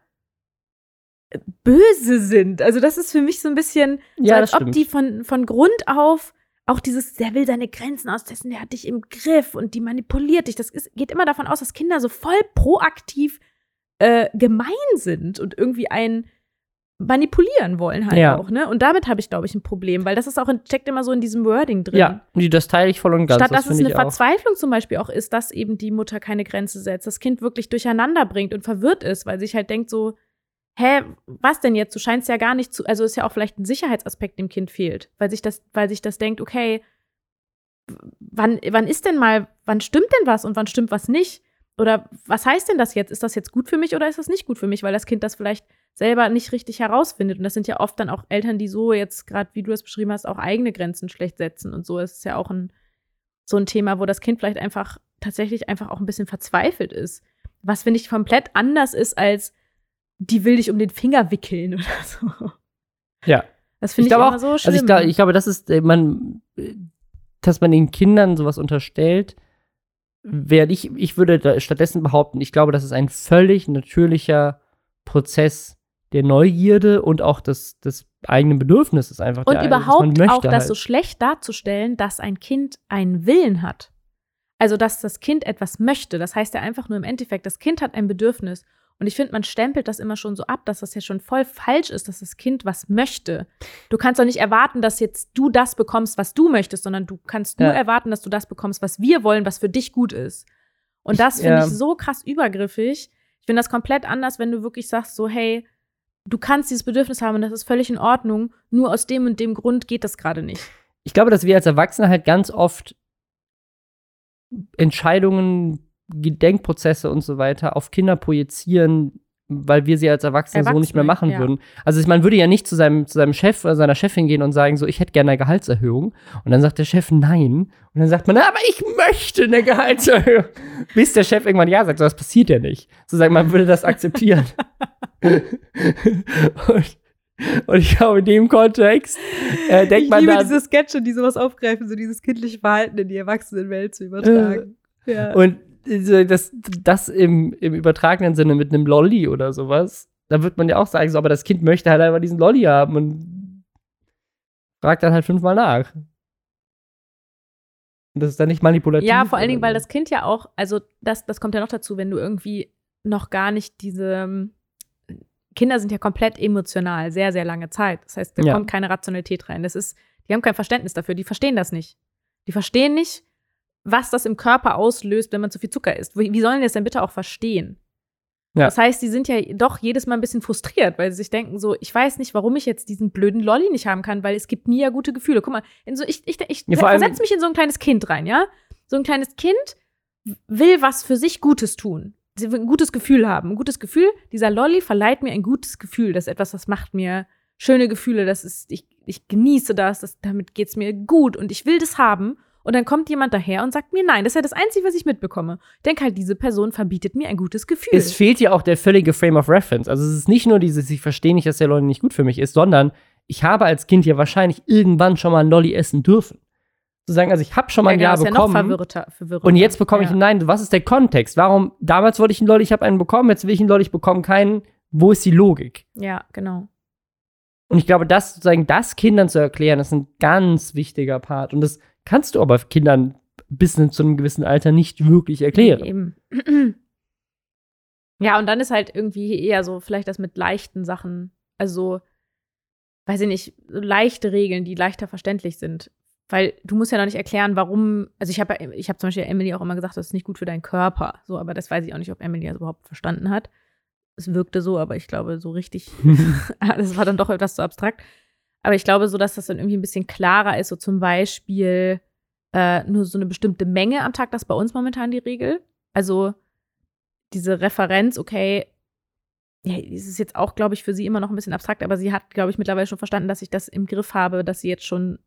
äh, böse sind, also das ist für mich so ein bisschen, so als ob stimmt. die von, von Grund auf auch dieses, der will seine Grenzen austesten, der hat dich im Griff und die manipuliert dich. Das ist, geht immer davon aus, dass Kinder so voll proaktiv äh, gemein sind und irgendwie einen manipulieren wollen halt Ja. auch, ne? Und damit habe ich, glaube ich, ein Problem, weil das ist auch in, steckt immer so in diesem Wording drin. ja, das teile ich voll und ganz. Statt das dass es finde eine. Verzweiflung zum Beispiel auch ist, dass eben die Mutter keine Grenze setzt, das Kind wirklich durcheinander bringt und verwirrt ist, weil sich halt denkt so, hä, was denn jetzt? Du scheinst ja gar nicht zu, also ist ja auch vielleicht ein Sicherheitsaspekt dem Kind fehlt, weil sich das, weil sich das denkt, okay, wann, wann ist denn mal, wann stimmt denn was und wann stimmt was nicht? Oder was heißt denn das jetzt? Ist das jetzt gut für mich oder ist das nicht gut für mich? Weil das Kind das vielleicht selber nicht richtig herausfindet. Und das sind ja oft dann auch Eltern, die so jetzt, gerade wie du es beschrieben hast, auch eigene Grenzen schlecht setzen und so. Es ist ja auch ein, so ein Thema, wo das Kind vielleicht einfach tatsächlich einfach auch ein bisschen verzweifelt ist. Was, finde ich, komplett anders ist als die will dich um den Finger wickeln [laughs] oder so. Ja. Das finde ich, glaube immer auch, so schlimm. Also ich, glaub, ich glaube, das ist, äh, man, dass man den Kindern sowas unterstellt, werde ich, ich würde stattdessen behaupten, ich glaube, das ist ein völlig natürlicher Prozess der Neugierde und auch des, des eigenen Bedürfnisses einfach. Und der, überhaupt dass man möchte auch das halt. so schlecht darzustellen, dass ein Kind einen Willen hat. Also, dass das Kind etwas möchte. Das heißt ja einfach nur im Endeffekt, das Kind hat ein Bedürfnis. Und ich finde, man stempelt das immer schon so ab, dass das ja schon voll falsch ist, dass das Kind was möchte. Du kannst doch nicht erwarten, dass jetzt du das bekommst, was du möchtest, sondern du kannst nur Ja. erwarten, dass du das bekommst, was wir wollen, was für dich gut ist. Und das finde ja. ich so krass übergriffig. Ich finde das komplett anders, wenn du wirklich sagst, so, hey, du kannst dieses Bedürfnis haben und das ist völlig in Ordnung, nur aus dem und dem Grund geht das gerade nicht. ich glaube, dass wir als Erwachsene halt ganz oft Entscheidungen, Gedenkprozesse und so weiter auf Kinder projizieren, weil wir sie als Erwachsene, so nicht mehr Erwachsene, machen ja. würden. Also man würde ja nicht zu seinem, zu seinem Chef oder seiner Chefin gehen und sagen, so, ich hätte gerne eine Gehaltserhöhung. Und dann sagt der Chef nein. Und dann sagt man, na, aber ich möchte eine Gehaltserhöhung. [laughs] Bis der Chef irgendwann ja sagt, so, das passiert ja nicht. Sozusagen, man würde das akzeptieren. [laughs] und, und ich glaube, in dem Kontext äh, denkt man dann, Sketche, die sowas aufgreifen, so dieses kindliche Verhalten in die Erwachsenenwelt zu übertragen. ja. Und das, das im, im übertragenen Sinne mit einem Lolli oder sowas, da wird man ja auch sagen, so, aber das Kind möchte halt einfach diesen Lolli haben und fragt dann halt fünfmal nach. Und das ist dann nicht manipulativ. Ja, vor allen Dingen, weil das Kind ja auch, also das, das kommt ja noch dazu, wenn du irgendwie noch gar nicht diese ähm, Kinder sind ja komplett emotional, sehr, sehr lange Zeit. Das heißt, da Ja. kommt keine Rationalität rein. Das ist, die haben kein Verständnis dafür, die verstehen das nicht. Die verstehen nicht, was das im Körper auslöst, wenn man zu viel Zucker isst. Wie, sollen die das denn bitte auch verstehen? Ja. Das heißt, die sind ja doch jedes Mal ein bisschen frustriert, weil sie sich denken so, ich weiß nicht, warum ich jetzt diesen blöden Lolli nicht haben kann, weil es gibt mir ja gute Gefühle. Guck mal, in so, ich, ich, ich Ja, versetze mich in so ein kleines Kind rein, ja? So ein kleines Kind will was für sich Gutes tun. Sie will ein gutes Gefühl haben. Ein gutes Gefühl, dieser Lolli verleiht mir ein gutes Gefühl. Das ist etwas, das macht mir schöne Gefühle. Das ist, ich, ich genieße das, das damit geht's mir gut und ich will das haben. Und dann kommt jemand daher und sagt mir, nein, das ist ja das Einzige, was ich mitbekomme. Ich denke halt, diese Person verbietet mir ein gutes Gefühl. es fehlt ja auch der völlige Frame of Reference. Also es ist nicht nur dieses, ich verstehe nicht, dass der Lolli nicht gut für mich ist, sondern ich habe als Kind ja wahrscheinlich irgendwann schon mal einen Lolli essen dürfen. Zu sagen, also ich habe schon mal ein genau, Ja ist ja noch bekommen. verwirrter, verwirrender. Und jetzt bekomme ich ja. einen Nein. Was ist der Kontext? Warum, damals wollte ich einen Lolli, ich habe einen bekommen, jetzt will ich einen Lolli, ich bekomme keinen. Wo ist die Logik? Ja, genau. Und ich glaube, das sozusagen, das Kindern zu erklären, ist ein ganz wichtiger Part. Und das kannst du aber Kindern bis zu einem gewissen Alter nicht wirklich erklären. Eben. [clears throat] Ja, und dann ist halt irgendwie eher so, vielleicht das mit leichten Sachen, also, weiß ich nicht, so leichte Regeln, die leichter verständlich sind. Weil du musst ja noch nicht erklären, warum. Also ich habe ich hab zum Beispiel Emily auch immer gesagt, das ist nicht gut für deinen Körper. So, aber das weiß ich auch nicht, ob Emily das überhaupt verstanden hat. Es wirkte so, aber ich glaube, so richtig, [laughs] [laughs] das war dann doch etwas zu abstrakt. Aber ich glaube so, dass das dann irgendwie ein bisschen klarer ist. So zum Beispiel äh, nur so eine bestimmte Menge am Tag, das ist bei uns momentan die Regel. Also diese Referenz, okay, ja, es ist jetzt auch, glaube ich, für sie immer noch ein bisschen abstrakt, aber sie hat, glaube ich, mittlerweile schon verstanden, dass ich das im Griff habe, dass sie jetzt schon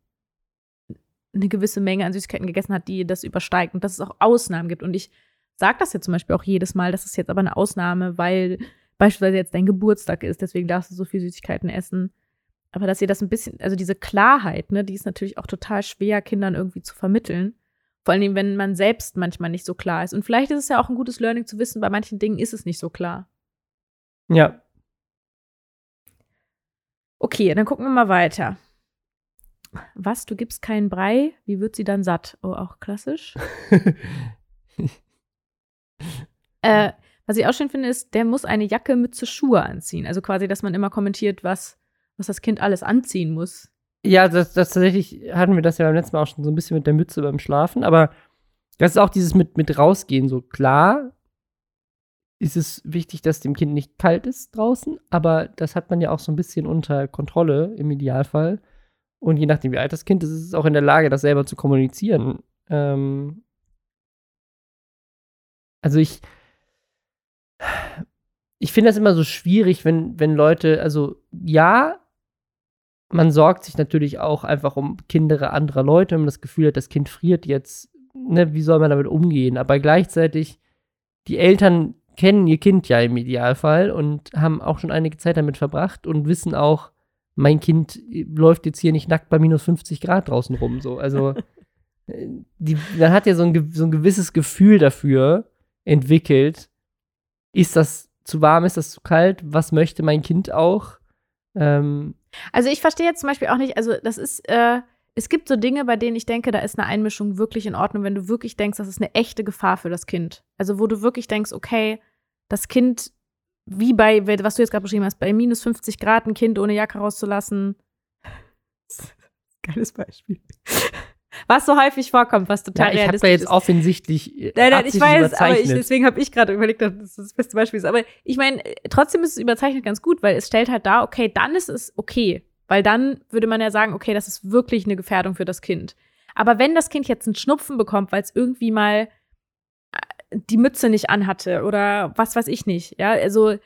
eine gewisse Menge an Süßigkeiten gegessen hat, die das übersteigt und dass es auch Ausnahmen gibt. Und ich sage das jetzt zum Beispiel auch jedes Mal, das ist jetzt aber eine Ausnahme, weil beispielsweise jetzt dein Geburtstag ist, deswegen darfst du so viel Süßigkeiten essen. Aber dass ihr das ein bisschen, also diese Klarheit, ne, die ist natürlich auch total schwer, Kindern irgendwie zu vermitteln. Vor allem, wenn man selbst manchmal nicht so klar ist. Und vielleicht ist es ja auch ein gutes Learning zu wissen, bei manchen Dingen ist es nicht so klar. Ja. Okay, dann gucken wir mal weiter. Was, du gibst keinen Brei? Wie wird sie dann satt? Oh, auch klassisch. [laughs] äh, was ich auch schön finde, ist, der muss eine Jacke, Mütze, Schuhe anziehen. Also quasi, dass man immer kommentiert, was, was das Kind alles anziehen muss. Ja, das, das tatsächlich hatten wir das ja beim letzten Mal auch schon so ein bisschen mit der Mütze beim Schlafen, aber das ist auch dieses mit, mit rausgehen. So klar ist es wichtig, dass dem Kind nicht kalt ist draußen, aber das hat man ja auch so ein bisschen unter Kontrolle im Idealfall. Und je nachdem, wie alt das Kind ist, ist es auch in der Lage, das selber zu kommunizieren. Ähm also ich, ich finde das immer so schwierig, wenn, wenn Leute, also ja, man sorgt sich natürlich auch einfach um Kinder anderer Leute, wenn man das Gefühl hat, das Kind friert jetzt, ne, wie soll man damit umgehen? Aber gleichzeitig, die Eltern kennen ihr Kind ja im Idealfall und haben auch schon einige Zeit damit verbracht und wissen auch, mein Kind läuft jetzt hier nicht nackt bei minus 50 Grad draußen rum. So. Also, [laughs] die, man hat ja so ein, so ein gewisses Gefühl dafür entwickelt. Ist das zu warm, ist das zu kalt? Was möchte mein Kind auch? Ähm, also ich verstehe jetzt zum Beispiel auch nicht, also das ist, äh, es gibt so Dinge, bei denen ich denke, da ist eine Einmischung wirklich in Ordnung, wenn du wirklich denkst, das ist eine echte Gefahr für das Kind. Also wo du wirklich denkst, okay, das Kind, wie bei, was du jetzt gerade beschrieben hast, bei minus 50 Grad ein Kind ohne Jacke rauszulassen. [laughs] Geiles Beispiel was so häufig vorkommt, was total ja, ich realistisch da jetzt offensichtlich äh, Nein, nein, ich weiß, aber ich, deswegen habe ich gerade überlegt, dass das das beste Beispiel ist. Aber ich meine, trotzdem ist es überzeichnet ganz gut, weil es stellt halt da, okay, dann ist es okay. Weil dann würde man ja sagen, okay, das ist wirklich eine Gefährdung für das Kind. Aber wenn das Kind jetzt einen Schnupfen bekommt, weil es irgendwie mal äh, die Mütze nicht anhatte oder was weiß ich nicht, ja, also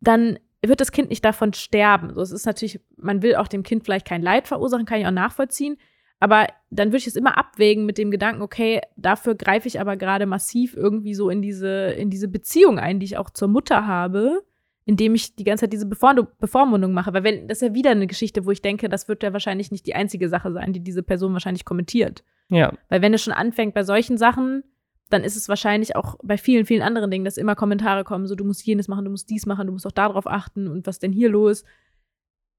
dann wird das Kind nicht davon sterben. So, es ist natürlich, man will auch dem Kind vielleicht kein Leid verursachen, kann ich auch nachvollziehen. Aber dann würde ich es immer abwägen mit dem Gedanken, okay, dafür greife ich aber gerade massiv irgendwie so in diese, in diese Beziehung ein, die ich auch zur Mutter habe, indem ich die ganze Zeit diese Bevormundung mache. Weil wenn, das ist ja wieder eine Geschichte, wo ich denke, das wird ja wahrscheinlich nicht die einzige Sache sein, die diese Person wahrscheinlich kommentiert. Ja. Weil wenn es schon anfängt bei solchen Sachen, dann ist es wahrscheinlich auch bei vielen, vielen anderen Dingen, dass immer Kommentare kommen, so du musst jenes machen, du musst dies machen, du musst auch darauf achten und was denn hier los?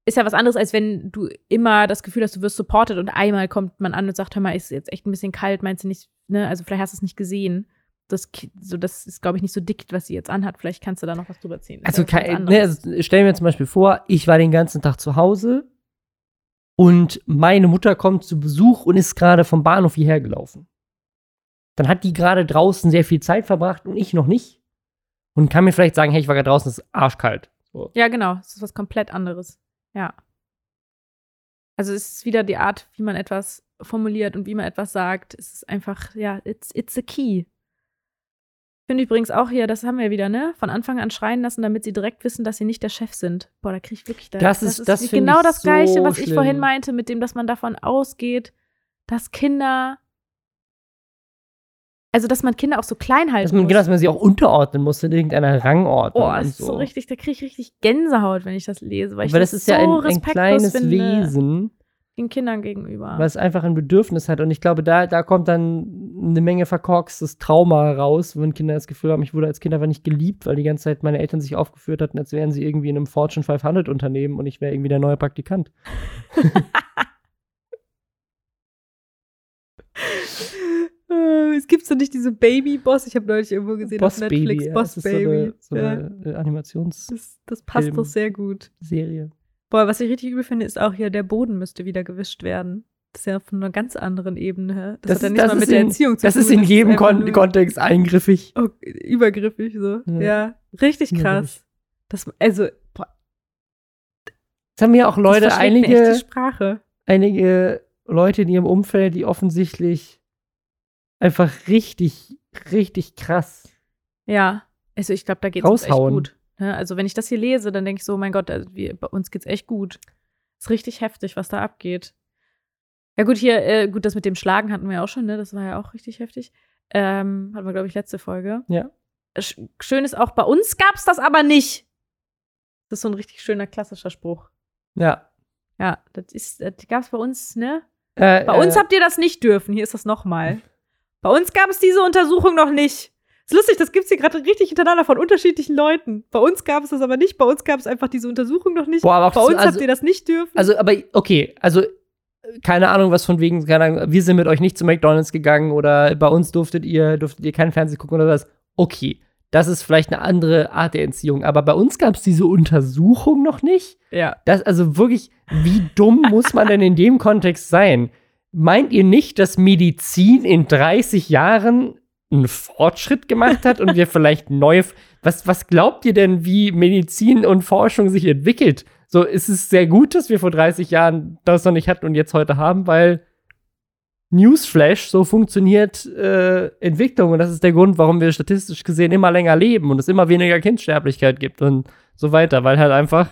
Ist ja was anderes, als wenn du immer das Gefühl hast, du wirst supported und einmal kommt man an und sagt, hör mal, ist jetzt echt ein bisschen kalt, meinst du nicht, ne? Also vielleicht hast du es nicht gesehen. Das, so, das ist, glaube ich, nicht so dick, was sie jetzt anhat. Vielleicht kannst du da noch was drüber ziehen. Also, ne, also stell mir zum Beispiel vor, ich war den ganzen Tag zu Hause und meine Mutter kommt zu Besuch und ist gerade vom Bahnhof hierher gelaufen. Dann hat die gerade draußen sehr viel Zeit verbracht und ich noch nicht. Und kann mir vielleicht sagen, hey, ich war gerade draußen, es ist arschkalt. So. Ja, genau. Das ist was komplett anderes. Ja. Also es ist wieder die Art, wie man etwas formuliert und wie man etwas sagt. Es ist einfach, ja, it's, it's a key. Ich finde übrigens auch hier, das haben wir wieder, ne? Von Anfang an schreien lassen, damit sie direkt wissen, dass sie nicht der Chef sind. Boah, da kriege ich wirklich da. Das, das ist, das genau das so Gleiche, was schlimm. ich vorhin meinte, mit dem, dass man davon ausgeht, dass Kinder also, dass man Kinder auch so klein halten dass man, muss. Genau, dass man sie auch unterordnen muss in irgendeiner Rangordnung. Oh, das ist so. so richtig, da kriege ich richtig Gänsehaut, wenn ich das lese. Weil, ich weil das, das ist ja so ein, ein kleines finde, Wesen. Den Kindern gegenüber. Weil es einfach ein Bedürfnis hat. Und ich glaube, da, da kommt dann eine Menge verkorkstes Trauma raus, wenn Kinder das Gefühl haben, ich wurde als Kind einfach nicht geliebt, weil die ganze Zeit meine Eltern sich aufgeführt hatten, als wären sie irgendwie in einem Fortune 500 Unternehmen und ich wäre irgendwie der neue Praktikant. [laughs] [laughs] Äh, es gibt so nicht diese Baby-Boss. Ich habe neulich irgendwo gesehen Boss auf Netflix. Baby, Boss das Baby. Ist so eine, so eine ja. Animations- das, das passt Film. doch sehr gut. Serie. Boah, was ich richtig übel finde, ist auch hier, der Boden müsste wieder gewischt werden. Das ist ja von einer ganz anderen Ebene. Das hat ja nicht das mal mit der in- Erziehung zu Das tun. ist in jedem Kon Kontext eingriffig. Oh, übergriffig so. Ja. Ja, richtig Ja, krass. Das, also, boah, Es haben ja auch Leute, das einige, Sprache. einige Leute in ihrem Umfeld, die offensichtlich einfach richtig, richtig krass. Ja, also ich glaube, da geht es echt gut. Ne? Also wenn ich das hier lese, dann denke ich so, mein Gott, also wir, bei uns geht's echt gut. Ist richtig heftig, was da abgeht. Ja gut, hier, äh, gut, das mit dem Schlagen hatten wir ja auch schon, ne? Das war ja auch richtig heftig. Ähm, hatten wir, glaube ich, letzte Folge. Ja. Sch schön ist auch, bei uns gab's das aber nicht. Das ist so ein richtig schöner klassischer Spruch. Ja. Ja, das ist, das gab's bei uns, ne? Äh, Bei uns äh, habt ihr das nicht dürfen. Hier ist das nochmal. Bei uns gab es diese Untersuchung noch nicht. Ist lustig, das gibt's hier gerade richtig hintereinander von unterschiedlichen Leuten. Bei uns gab es das aber nicht. Bei uns gab es einfach diese Untersuchung noch nicht. Boah, aber Bei uns also- habt ihr das nicht dürfen. Also, aber okay, also keine Ahnung, was von wegen, keine Ahnung, wir sind mit euch nicht zu McDonalds gegangen oder bei uns durftet ihr, durftet ihr keinen Fernsehen gucken oder was. Okay, das ist vielleicht eine andere Art der Entziehung, aber bei uns gab es diese Untersuchung noch nicht. ja. Das, also wirklich, wie dumm muss man denn in dem Kontext sein? Meint ihr nicht, dass Medizin in 30 Jahren einen Fortschritt gemacht hat und wir [laughs] vielleicht neue. Was, was glaubt ihr denn, wie Medizin und Forschung sich entwickelt? So, ist es sehr gut, dass wir vor 30 Jahren das noch nicht hatten und jetzt heute haben, weil Newsflash, so funktioniert äh, Entwicklung und das ist der Grund, warum wir statistisch gesehen immer länger leben und es immer weniger Kindsterblichkeit gibt und so weiter, weil halt einfach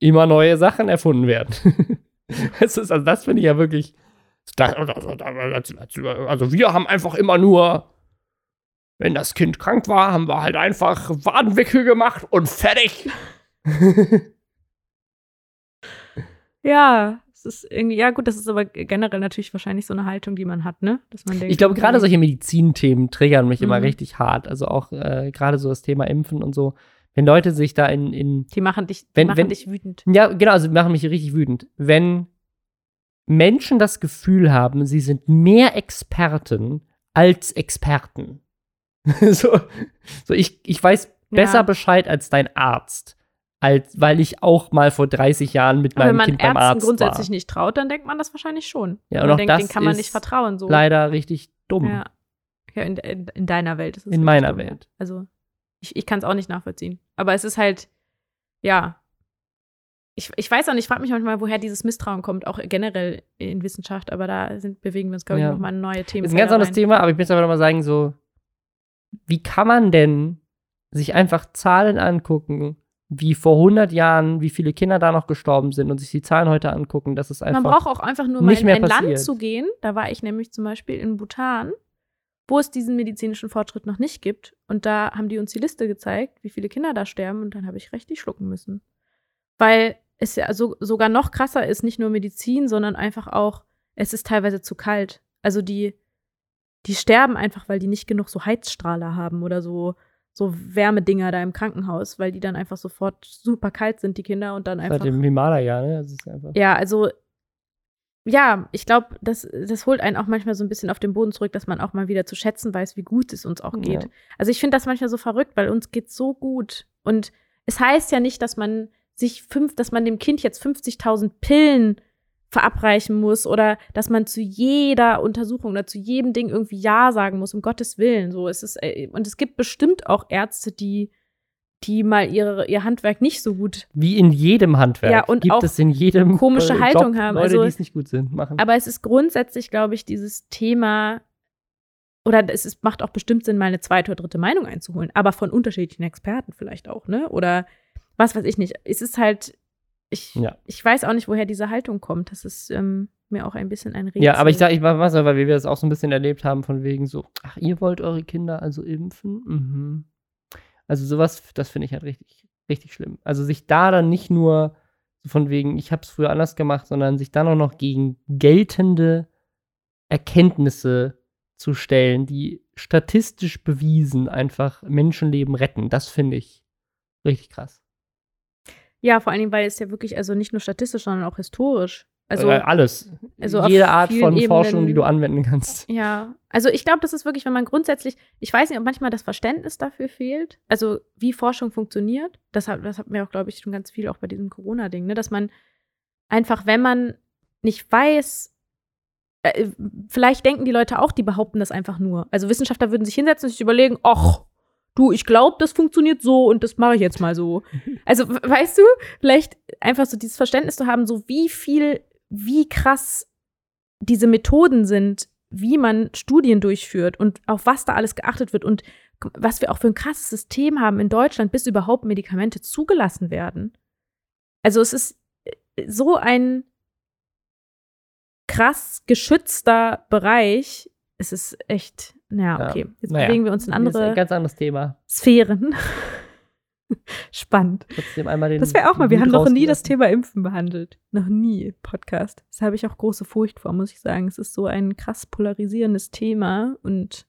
immer neue Sachen erfunden werden. [laughs] das ist, also das finde ich ja wirklich. Also wir haben einfach immer nur, wenn das Kind krank war, haben wir halt einfach Wadenwickel gemacht und fertig. [laughs] Ja, es ist irgendwie, ja gut, das ist aber generell natürlich wahrscheinlich so eine Haltung, die man hat, ne? Dass man denkt, Ich glaube, gerade solche Medizinthemen triggern mich immer Mhm. richtig hart. Also auch äh, gerade so das Thema Impfen und so. Wenn Leute sich da in, in Die machen dich, die Wenn- machen wenn- dich wütend. Ja, genau, also machen mich richtig wütend. Wenn Menschen das Gefühl haben, sie sind mehr Experten als Experten. [laughs] so, so ich, ich weiß besser Ja. Bescheid als dein Arzt. Als, weil ich auch mal vor 30 Jahren mit Aber wenn meinem man Kind beim Ärzten Arzt grundsätzlich war. nicht traut, dann denkt man das wahrscheinlich schon. Ja, man und auch denkt, das den kann man nicht vertrauen. So. Leider richtig dumm. Ja, ja in, in, in deiner Welt ist es In meiner dumm, ja. Welt. Also, ich, ich kann es auch nicht nachvollziehen. Aber es ist halt, ja. Ich, ich weiß auch nicht, ich frage mich manchmal, woher dieses Misstrauen kommt, auch generell in Wissenschaft, aber da sind, bewegen wir uns, glaube Ja. ich, nochmal in neue Themen. ist ein ganz anderes Thema, aber ich möchte aber nochmal sagen, so, wie kann man denn sich einfach Zahlen angucken, wie vor 100 Jahren, wie viele Kinder da noch gestorben sind und sich die Zahlen heute angucken, das ist einfach. Man braucht auch einfach nur mal in ein Land passiert. zu gehen. Da war ich nämlich zum Beispiel in Bhutan, wo es diesen medizinischen Fortschritt noch nicht gibt. Und da haben die uns die Liste gezeigt, wie viele Kinder da sterben. Und dann habe ich richtig schlucken müssen. Weil es ja so, sogar noch krasser ist, nicht nur Medizin, sondern einfach auch, es ist teilweise zu kalt. Also die, die sterben einfach, weil die nicht genug so Heizstrahler haben oder so, so Wärmedinger da im Krankenhaus, weil die dann einfach sofort super kalt sind, die Kinder, und dann seit einfach. dem Himalaya, ne? Einfach. Ja, also ja, ich glaube, das, das holt einen auch manchmal so ein bisschen auf den Boden zurück, dass man auch mal wieder zu schätzen weiß, wie gut es uns auch geht. Ja. Also ich finde das manchmal so verrückt, weil uns geht so gut. Und es heißt ja nicht, dass man sich fünf, dass man dem Kind jetzt 50.000 Pillen verabreichen muss oder dass man zu jeder Untersuchung oder zu jedem Ding irgendwie Ja sagen muss, um Gottes Willen. So ist es, äh, und es gibt bestimmt auch Ärzte, die, die mal ihre, ihr Handwerk nicht so gut Wie in jedem Handwerk Ja, und gibt auch es in jedem komische äh, Haltung Job haben. Leute, Also- die es nicht gut sind, machen. Aber es ist grundsätzlich, glaube ich, dieses Thema, oder es ist, macht auch bestimmt Sinn, mal eine zweite oder dritte Meinung einzuholen, aber von unterschiedlichen Experten vielleicht auch, ne? Oder was weiß ich nicht. Es ist halt, ich, Ja. ich weiß auch nicht, woher diese Haltung kommt. Das ist ähm, mir auch ein bisschen ein Rätsel. ja, aber ich sage, ich mach was, weil wir das auch so ein bisschen erlebt haben, von wegen so, ach, ihr wollt eure Kinder also impfen? Mhm. Also sowas, das finde ich halt richtig, richtig schlimm. Also sich da dann nicht nur so von wegen, ich habe es früher anders gemacht, sondern sich dann auch noch gegen geltende Erkenntnisse zu stellen, die statistisch bewiesen einfach Menschenleben retten. Das finde ich richtig krass. Ja, vor allen Dingen, weil es ja wirklich, also nicht nur statistisch, sondern auch historisch. Also, äh, alles. also Jede Art von Ebenen- Forschung, die du anwenden kannst. Ja, also ich glaube, das ist wirklich, wenn man grundsätzlich, ich weiß nicht, ob manchmal das Verständnis dafür fehlt, also wie Forschung funktioniert. Das hat, das hat mir auch, glaube ich, schon ganz viel auch bei diesem Corona-Ding, ne? dass man einfach, wenn man nicht weiß, äh, vielleicht denken die Leute auch, die behaupten das einfach nur. Also Wissenschaftler würden sich hinsetzen und sich überlegen, ach, du, ich glaube, das funktioniert so und das mache ich jetzt mal so. [laughs] Also, weißt du, vielleicht einfach so dieses Verständnis zu haben, so wie viel, wie krass diese Methoden sind, wie man Studien durchführt und auf was da alles geachtet wird und was wir auch für ein krasses System haben in Deutschland, bis überhaupt Medikamente zugelassen werden. Also es ist äh, so ein krass geschützter Bereich. Es ist echt, ja, okay. Jetzt naja, bewegen wir uns in andere ein ganz anderes Thema. Sphären. [laughs] Spannend. Trotzdem einmal den, das wäre auch mal, wir haben noch nie das. Thema Impfen behandelt. Noch nie im Podcast. Das habe ich auch große Furcht vor, muss ich sagen. Es ist so ein krass polarisierendes Thema und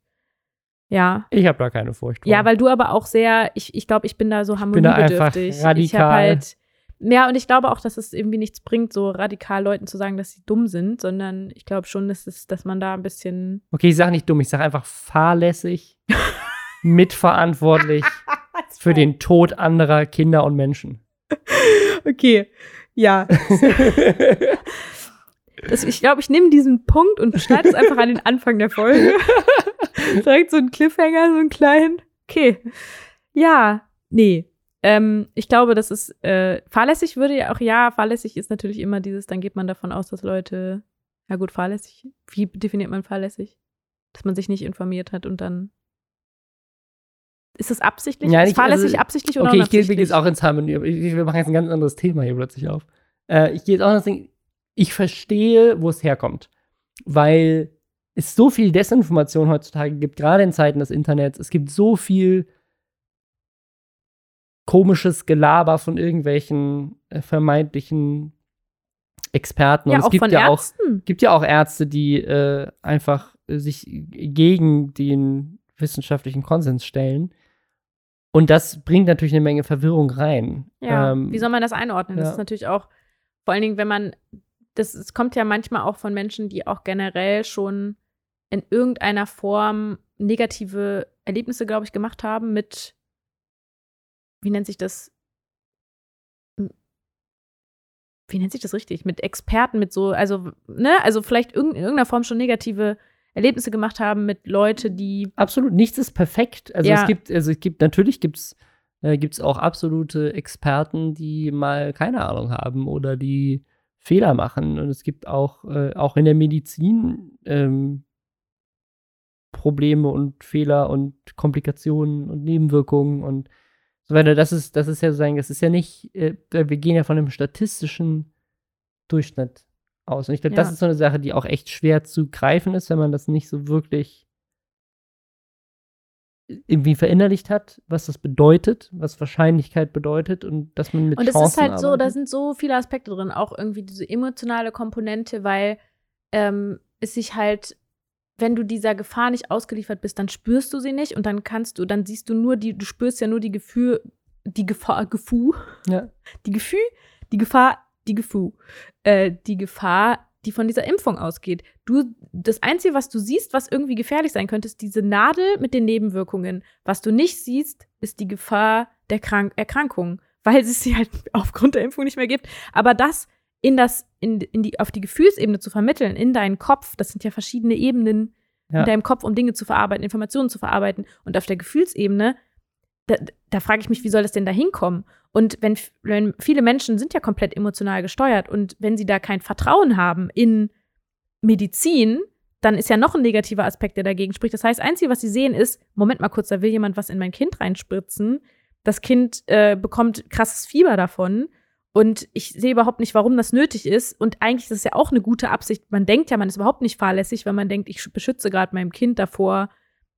ja. Ich habe da keine Furcht. vor. Ja, weil du aber auch sehr, ich, ich glaube, ich bin da so bin da einfach harmoniebedürftig. Ich radikal. habe halt, ja, und ich glaube auch, dass es irgendwie nichts bringt, so radikal Leuten zu sagen, dass sie dumm sind, sondern ich glaube schon, dass, es, dass man da ein bisschen. Okay, ich sage nicht dumm, ich sage einfach fahrlässig, [laughs] mitverantwortlich [laughs] für den Tod anderer Kinder und Menschen. Okay, ja. [laughs] Das, ich glaube, ich nehme diesen Punkt und schneide es einfach an den Anfang der Folge. Direkt so einen Cliffhanger, so einen kleinen. Okay. Ja, nee. Ähm, ich glaube, das ist äh, fahrlässig würde ja auch, ja, fahrlässig ist natürlich immer dieses, dann geht man davon aus, dass Leute, ja gut, fahrlässig, wie definiert man fahrlässig? Dass man sich nicht informiert hat und dann ist das absichtlich? Ja, ist fahrlässig also- absichtlich oder Okay, ich gehe jetzt auch ins Harmonie. Wir machen jetzt ein ganz anderes Thema hier plötzlich auf. Äh, ich gehe jetzt auch das Ding. Ich verstehe, wo es herkommt. Weil es so viel Desinformation heutzutage gibt, gerade in Zeiten des Internets. Es gibt so viel komisches Gelaber von irgendwelchen äh, vermeintlichen Experten. ja, Und es auch gibt von ja auch gibt ja auch Ärzte, die äh, einfach sich gegen den wissenschaftlichen Konsens stellen. Und das bringt natürlich eine Menge Verwirrung rein. Ja, Ähm, wie soll man das einordnen? Das ja. ist natürlich auch, vor allen Dingen, wenn man, das es kommt ja manchmal auch von Menschen, die auch generell schon in irgendeiner Form negative Erlebnisse, glaube ich, gemacht haben mit, wie nennt sich das? Wie nennt sich das richtig? Mit Experten, mit so, also, ne, also vielleicht in irgendeiner Form schon negative Erlebnisse gemacht haben mit Leute, die, absolut nichts ist perfekt. Also Ja. es gibt, also es gibt, natürlich gibt's äh, gibt's auch absolute Experten, die mal keine Ahnung haben oder die Fehler machen. Und es gibt auch, äh, auch in der Medizin ähm, Probleme und Fehler und Komplikationen und Nebenwirkungen und so weiter. Das ist, das ist ja sozusagen, das ist ja nicht, äh, wir gehen ja von einem statistischen Durchschnitt aus. Und ich glaube, das Ja. ist so eine Sache, die auch echt schwer zu greifen ist, wenn man das nicht so wirklich irgendwie verinnerlicht hat, was das bedeutet, was Wahrscheinlichkeit bedeutet und dass man mit Und es ist halt so, da arbeitet. sind so viele Aspekte drin, auch irgendwie diese emotionale Komponente, weil ähm, es sich halt, wenn du dieser Gefahr nicht ausgeliefert bist, dann spürst du sie nicht und dann kannst du, dann siehst du nur die, du spürst ja nur die Gefühl, die Gefahr, Gefühl, ja. [laughs] die Gefühl, die Gefahr, die Gefühl, äh, die Gefahr, die von dieser Impfung ausgeht. Du, das Einzige, was du siehst, was irgendwie gefährlich sein könnte, ist diese Nadel mit den Nebenwirkungen. Was du nicht siehst, ist die Gefahr der Krank Erkrankung, weil es sie halt [laughs] aufgrund der Impfung nicht mehr gibt. Aber das in das, in, in die, auf die Gefühlsebene zu vermitteln, in deinen Kopf, das sind ja verschiedene Ebenen Ja. in deinem Kopf, um Dinge zu verarbeiten, Informationen zu verarbeiten. Und auf der Gefühlsebene, da, da frage ich mich, wie soll das denn da hinkommen? Und wenn, wenn viele Menschen sind ja komplett emotional gesteuert und wenn sie da kein Vertrauen haben in Medizin, dann ist ja noch ein negativer Aspekt, der dagegen spricht. Das heißt, das Einzige, was sie sehen, ist, Moment mal kurz, da will jemand was in mein Kind reinspritzen. Das Kind äh, bekommt krasses Fieber davon. Und ich sehe überhaupt nicht, warum das nötig ist. Und eigentlich ist es ja auch eine gute Absicht. Man denkt ja, man ist überhaupt nicht fahrlässig, wenn man denkt, ich sch- beschütze gerade meinem Kind davor,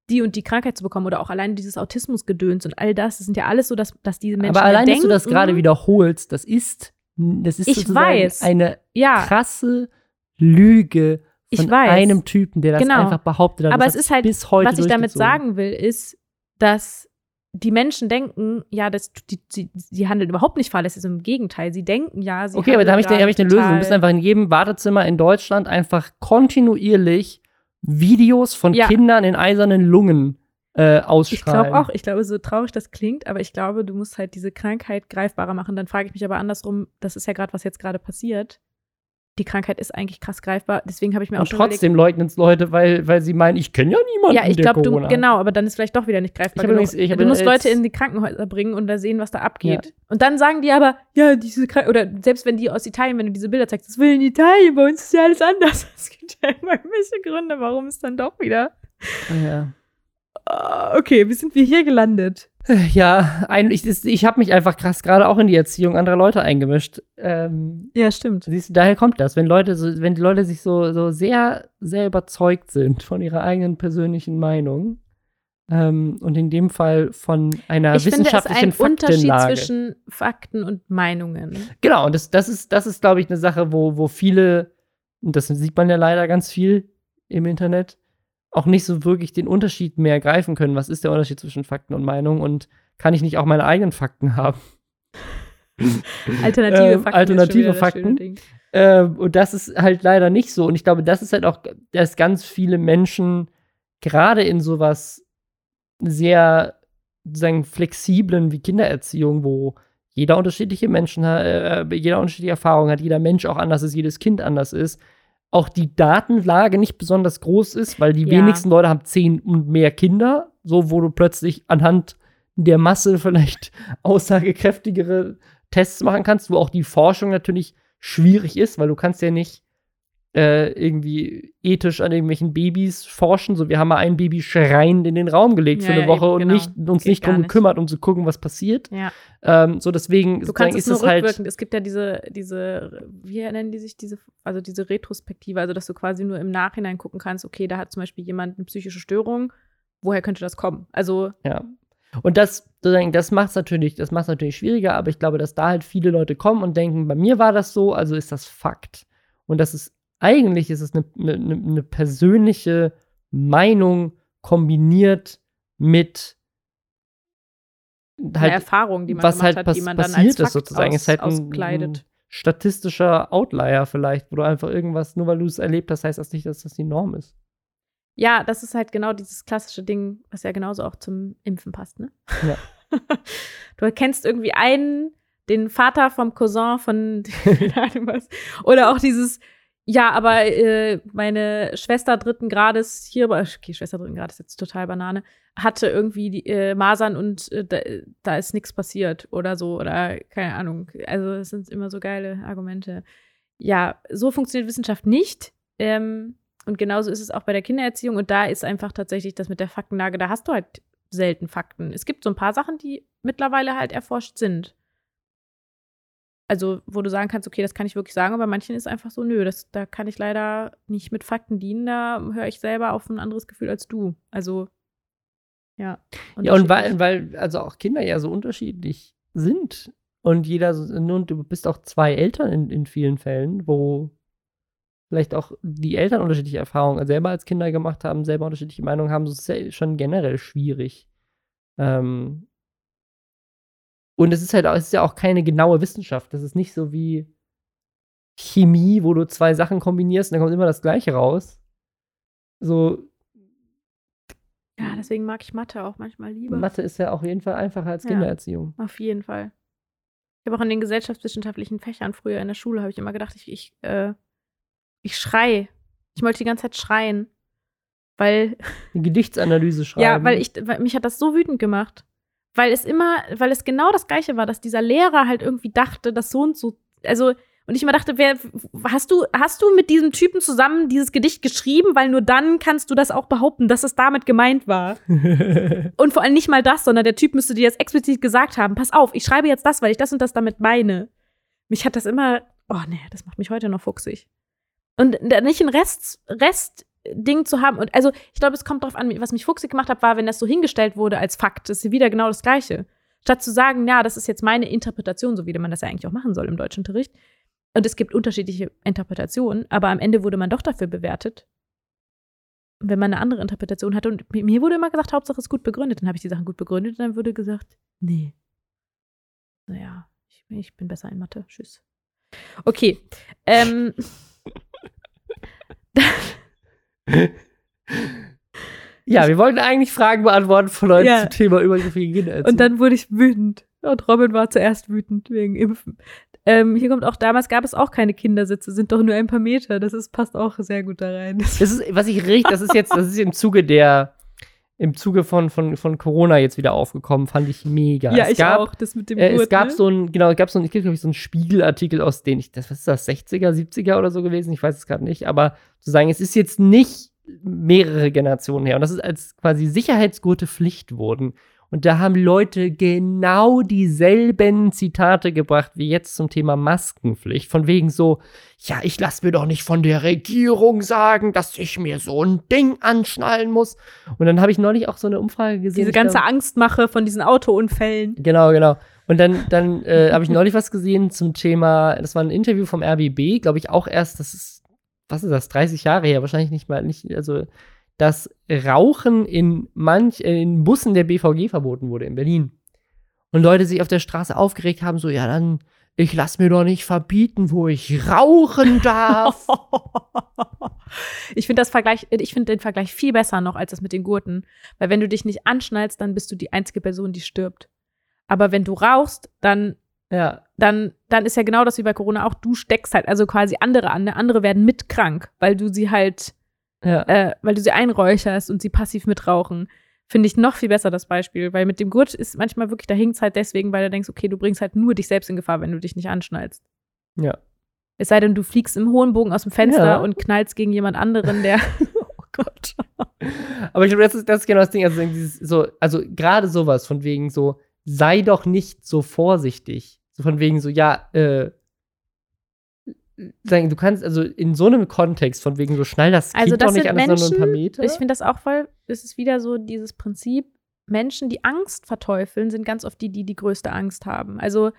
die und die Krankheit zu bekommen oder auch allein dieses Autismusgedöns und all das. Das sind ja alles so, dass, dass diese Menschen. Aber allein, ja dass du das denken, gerade wiederholst, das ist, das ist Ich weiß. eine Ja, krasse Lüge Ich von weiß. einem Typen, der das Genau. einfach behauptet hat. Aber es ist halt, bis heute was ich damit sagen will, ist, dass die Menschen denken, ja, das, die, die, sie handeln überhaupt nicht fahrlässig, im Gegenteil. Sie denken ja, sie Okay, aber da habe ich, handeln hab ich eine Lösung. Du bist einfach in jedem Wartezimmer in Deutschland einfach kontinuierlich Videos von Ja. Kindern in eisernen Lungen äh, Ich glaube auch, ich glaube, so traurig das klingt, aber ich glaube, du musst halt diese Krankheit greifbarer machen. Dann frage ich mich aber andersrum, das ist ja gerade, was jetzt gerade passiert. Die Krankheit ist eigentlich krass greifbar. Deswegen habe ich mir auch Und schon trotzdem leugnen es Leute, weil, weil sie meinen, ich kenne ja niemanden, Ja, ich glaube, du, genau, aber dann ist vielleicht doch wieder nicht greifbar Ich übrigens- ich du musst Leute in die Krankenhäuser bringen und da sehen, was da abgeht. Und dann sagen die aber, ja, diese Krank oder selbst wenn die aus Italien, wenn du diese Bilder zeigst, das will in Italien, bei uns ist ja alles anders. [laughs] Es gibt ja immer irgendwelche Gründe, warum es dann doch wieder. Ja. Ah, okay, wie sind wir hier gelandet? Ja, ein, ich, ich habe mich einfach krass gerade auch in die Erziehung anderer Leute eingemischt. Ähm, Ja, stimmt. siehst du, daher kommt das, wenn Leute, so, wenn die Leute sich so, so sehr, sehr überzeugt sind von ihrer eigenen persönlichen Meinung ähm, und in dem Fall von einer Ich finde, es ist wissenschaftlichen ein Unterschied Faktenlage. zwischen Fakten und Meinungen. Genau, und das, das ist, das ist, glaube ich, eine Sache, wo, wo viele, und das sieht man ja leider ganz viel im Internet, auch nicht so wirklich den Unterschied mehr greifen können. Was ist der Unterschied zwischen Fakten und Meinung? Und kann ich nicht auch meine eigenen Fakten haben? [laughs] Alternative Ähm, Fakten. alternative wieder das Fakten. Ding. Ähm, und das ist halt leider nicht so. Und ich glaube, das ist halt auch, dass ganz viele Menschen gerade in sowas sehr sozusagen flexiblen wie Kindererziehung, wo jeder unterschiedliche Menschen hat, äh, jeder unterschiedliche Erfahrungen hat, jeder Mensch auch anders ist, jedes Kind anders ist, auch die Datenlage nicht besonders groß ist, weil die Ja. wenigsten Leute haben zehn und mehr Kinder, so wo du plötzlich anhand der Masse [laughs] vielleicht aussagekräftigere Tests machen kannst, wo auch die Forschung natürlich schwierig ist, weil du kannst ja nicht äh, irgendwie ethisch an irgendwelchen Babys forschen. So, wir haben mal ein Baby schreiend in den Raum gelegt Ja, für eine ja, Woche eben, und genau. nicht, uns Geht nicht drum nicht. gekümmert, um zu gucken, was passiert. Ja. Ähm, so, deswegen Du kannst es ist nur es halt. Es gibt ja diese, diese, wie nennen die sich diese, also diese Retrospektive, also dass du quasi nur im Nachhinein gucken kannst, okay, da hat zum Beispiel jemand eine psychische Störung, woher könnte das kommen? Also, Ja. Und das, das macht es natürlich, das macht's natürlich schwieriger, aber ich glaube, dass da halt viele Leute kommen und denken, bei mir war das so, also ist das Fakt. Und das ist, eigentlich ist es eine, eine, eine persönliche Meinung kombiniert mit eine halt, Erfahrung, die man was halt hat, die man dann als passiert Fakt ist sozusagen. aus, ist halt ein, auskleidet. ein statistischer Outlier vielleicht, wo du einfach irgendwas, nur weil du es erlebt hast, heißt das nicht, dass das die Norm ist. Ja, das ist halt genau dieses klassische Ding, was ja genauso auch zum Impfen passt, ne? Ja. [laughs] du kennst irgendwie einen, den Vater vom Cousin von [laughs] keine Ahnung was. Oder auch dieses, ja, aber äh, meine Schwester dritten Grades hier, okay, Schwester dritten Grades ist jetzt total Banane, hatte irgendwie die äh, Masern und äh, da, da ist nichts passiert oder so oder keine Ahnung. Also es sind immer so geile Argumente. Ja, so funktioniert Wissenschaft nicht. Ähm, und genauso ist es auch bei der Kindererziehung. Und da ist einfach tatsächlich das mit der Faktenlage, da hast du halt selten Fakten. Es gibt so ein paar Sachen, die mittlerweile halt erforscht sind. Also, wo du sagen kannst, okay, das kann ich wirklich sagen, aber bei manchen ist einfach so, nö, das, da kann ich leider nicht mit Fakten dienen, da höre ich selber auf ein anderes Gefühl als du. Also, ja. Ja, und weil, weil also auch Kinder ja so unterschiedlich sind und jeder, so- und du bist auch zwei Eltern in, in vielen Fällen, wo vielleicht auch die Eltern unterschiedliche Erfahrungen selber als Kinder gemacht haben, selber unterschiedliche Meinungen haben, das ist ja schon generell schwierig. Ähm, und es ist halt auch, es ist ja auch keine genaue Wissenschaft. Das ist nicht so wie Chemie, wo du zwei Sachen kombinierst und dann kommt immer das Gleiche raus. So, Ja, deswegen mag ich Mathe auch manchmal lieber. Mathe ist ja auf jeden Fall einfacher als Ja. Kindererziehung. Auf jeden Fall. Ich habe auch in den gesellschaftswissenschaftlichen Fächern früher in der Schule, habe ich immer gedacht, ich, ich, äh, ich schrei. Ich wollte die ganze Zeit schreien. Weil, Eine Gedichtsanalyse schreiben. [laughs] ja, weil ich, weil mich hat das so wütend gemacht. Weil es immer, weil es genau das Gleiche war, dass dieser Lehrer halt irgendwie dachte, dass so und so, also, und ich immer dachte, wer, hast du, hast du mit diesem Typen zusammen dieses Gedicht geschrieben? Weil nur dann kannst du das auch behaupten, dass es damit gemeint war. [laughs] Und vor allem nicht mal das, sondern der Typ müsste dir jetzt explizit gesagt haben, pass auf, ich schreibe jetzt das, weil ich das und das damit meine. Mich hat das immer, oh nee, das macht mich heute noch fuchsig. Und nicht ein Rest, Restding zu haben. Und also, ich glaube, es kommt darauf an, was mich fuchsig gemacht hat, war, wenn das so hingestellt wurde als Fakt, ist wieder genau das Gleiche. Statt zu sagen, ja, das ist jetzt meine Interpretation, so wie man das ja eigentlich auch machen soll im Deutschunterricht. Und es gibt unterschiedliche Interpretationen, aber am Ende wurde man doch dafür bewertet, wenn man eine andere Interpretation hatte. Und mir wurde immer gesagt, Hauptsache es ist gut begründet. Dann habe ich die Sachen gut begründet und dann wurde gesagt, nee. Naja, ich, ich bin besser in Mathe. Tschüss. Okay. Ähm, [laughs] ja, wir wollten eigentlich Fragen beantworten von Leuten Ja. zum Thema übergriffige Kindererziehung. und dann wurde ich wütend. Und Robin war zuerst wütend wegen Impfen. Ähm, hier kommt auch, damals gab es auch keine Kindersitze, sind doch nur ein paar Meter. Das ist, passt auch sehr gut da rein. Das ist, was ich richtig, das ist jetzt, das ist im Zuge der, im Zuge von, von, von Corona jetzt wieder aufgekommen, fand ich mega. Ja, es ich gab, auch, das mit dem äh, Gurt, es gab ne? so ein, genau, es gab so ein, ich glaube so einen Spiegelartikel aus den, ich, das, was ist das, 60er, 70er oder so gewesen, ich weiß es gerade nicht, aber zu sagen, es ist jetzt nicht mehrere Generationen her und das ist als quasi Sicherheitsgurte Pflicht wurden. Und da haben Leute genau dieselben Zitate gebracht wie jetzt zum Thema Maskenpflicht. Von wegen so, ja, ich lass mir doch nicht von der Regierung sagen, dass ich mir so ein Ding anschnallen muss. Und dann habe ich neulich auch so eine Umfrage gesehen. Diese ganze glaub- Angstmache von diesen Autounfällen. Genau, genau. Und dann, dann äh, habe ich neulich was gesehen zum Thema, das war ein Interview vom RBB, glaube ich auch erst, das ist, was ist das, 30 Jahre her, wahrscheinlich nicht mal, nicht, also, dass Rauchen in manch, äh, in Bussen der BVG verboten wurde in Berlin. Und Leute sich auf der Straße aufgeregt haben, so, ja, dann, ich lass mir doch nicht verbieten, wo ich rauchen [laughs] darf. ich finde das Vergleich, ich finde den Vergleich viel besser noch als das mit den Gurten. Weil wenn du dich nicht anschnallst, dann bist du die einzige Person, die stirbt. Aber wenn du rauchst, dann, ja, dann, dann ist ja genau das wie bei Corona auch, du steckst halt also quasi andere an. Andere werden mit krank, weil du sie halt, ja. äh, weil du sie einräucherst und sie passiv mitrauchen. Finde ich noch viel besser das Beispiel, weil mit dem Gurt ist manchmal wirklich, da hinkt halt deswegen, weil du denkst, okay, du bringst halt nur dich selbst in Gefahr, wenn du dich nicht anschnallst. ja. Es sei denn, du fliegst im hohen Bogen aus dem Fenster Ja. und knallst gegen jemand anderen, der. [laughs] [laughs] oh Gott. Aber ich glaube, das ist, das ist genau das Ding. Also, dieses, so, also gerade sowas von wegen so, sei doch nicht so vorsichtig. So von wegen so, ja, äh, sagen, du kannst, also in so einem Kontext, von wegen so, schnall das Also, das doch nicht sind an, das ist nur ein paar Menschen, Meter. Ich finde das auch voll. Es ist wieder so dieses Prinzip: Menschen, die Angst verteufeln, sind ganz oft die, die die größte Angst haben. Also,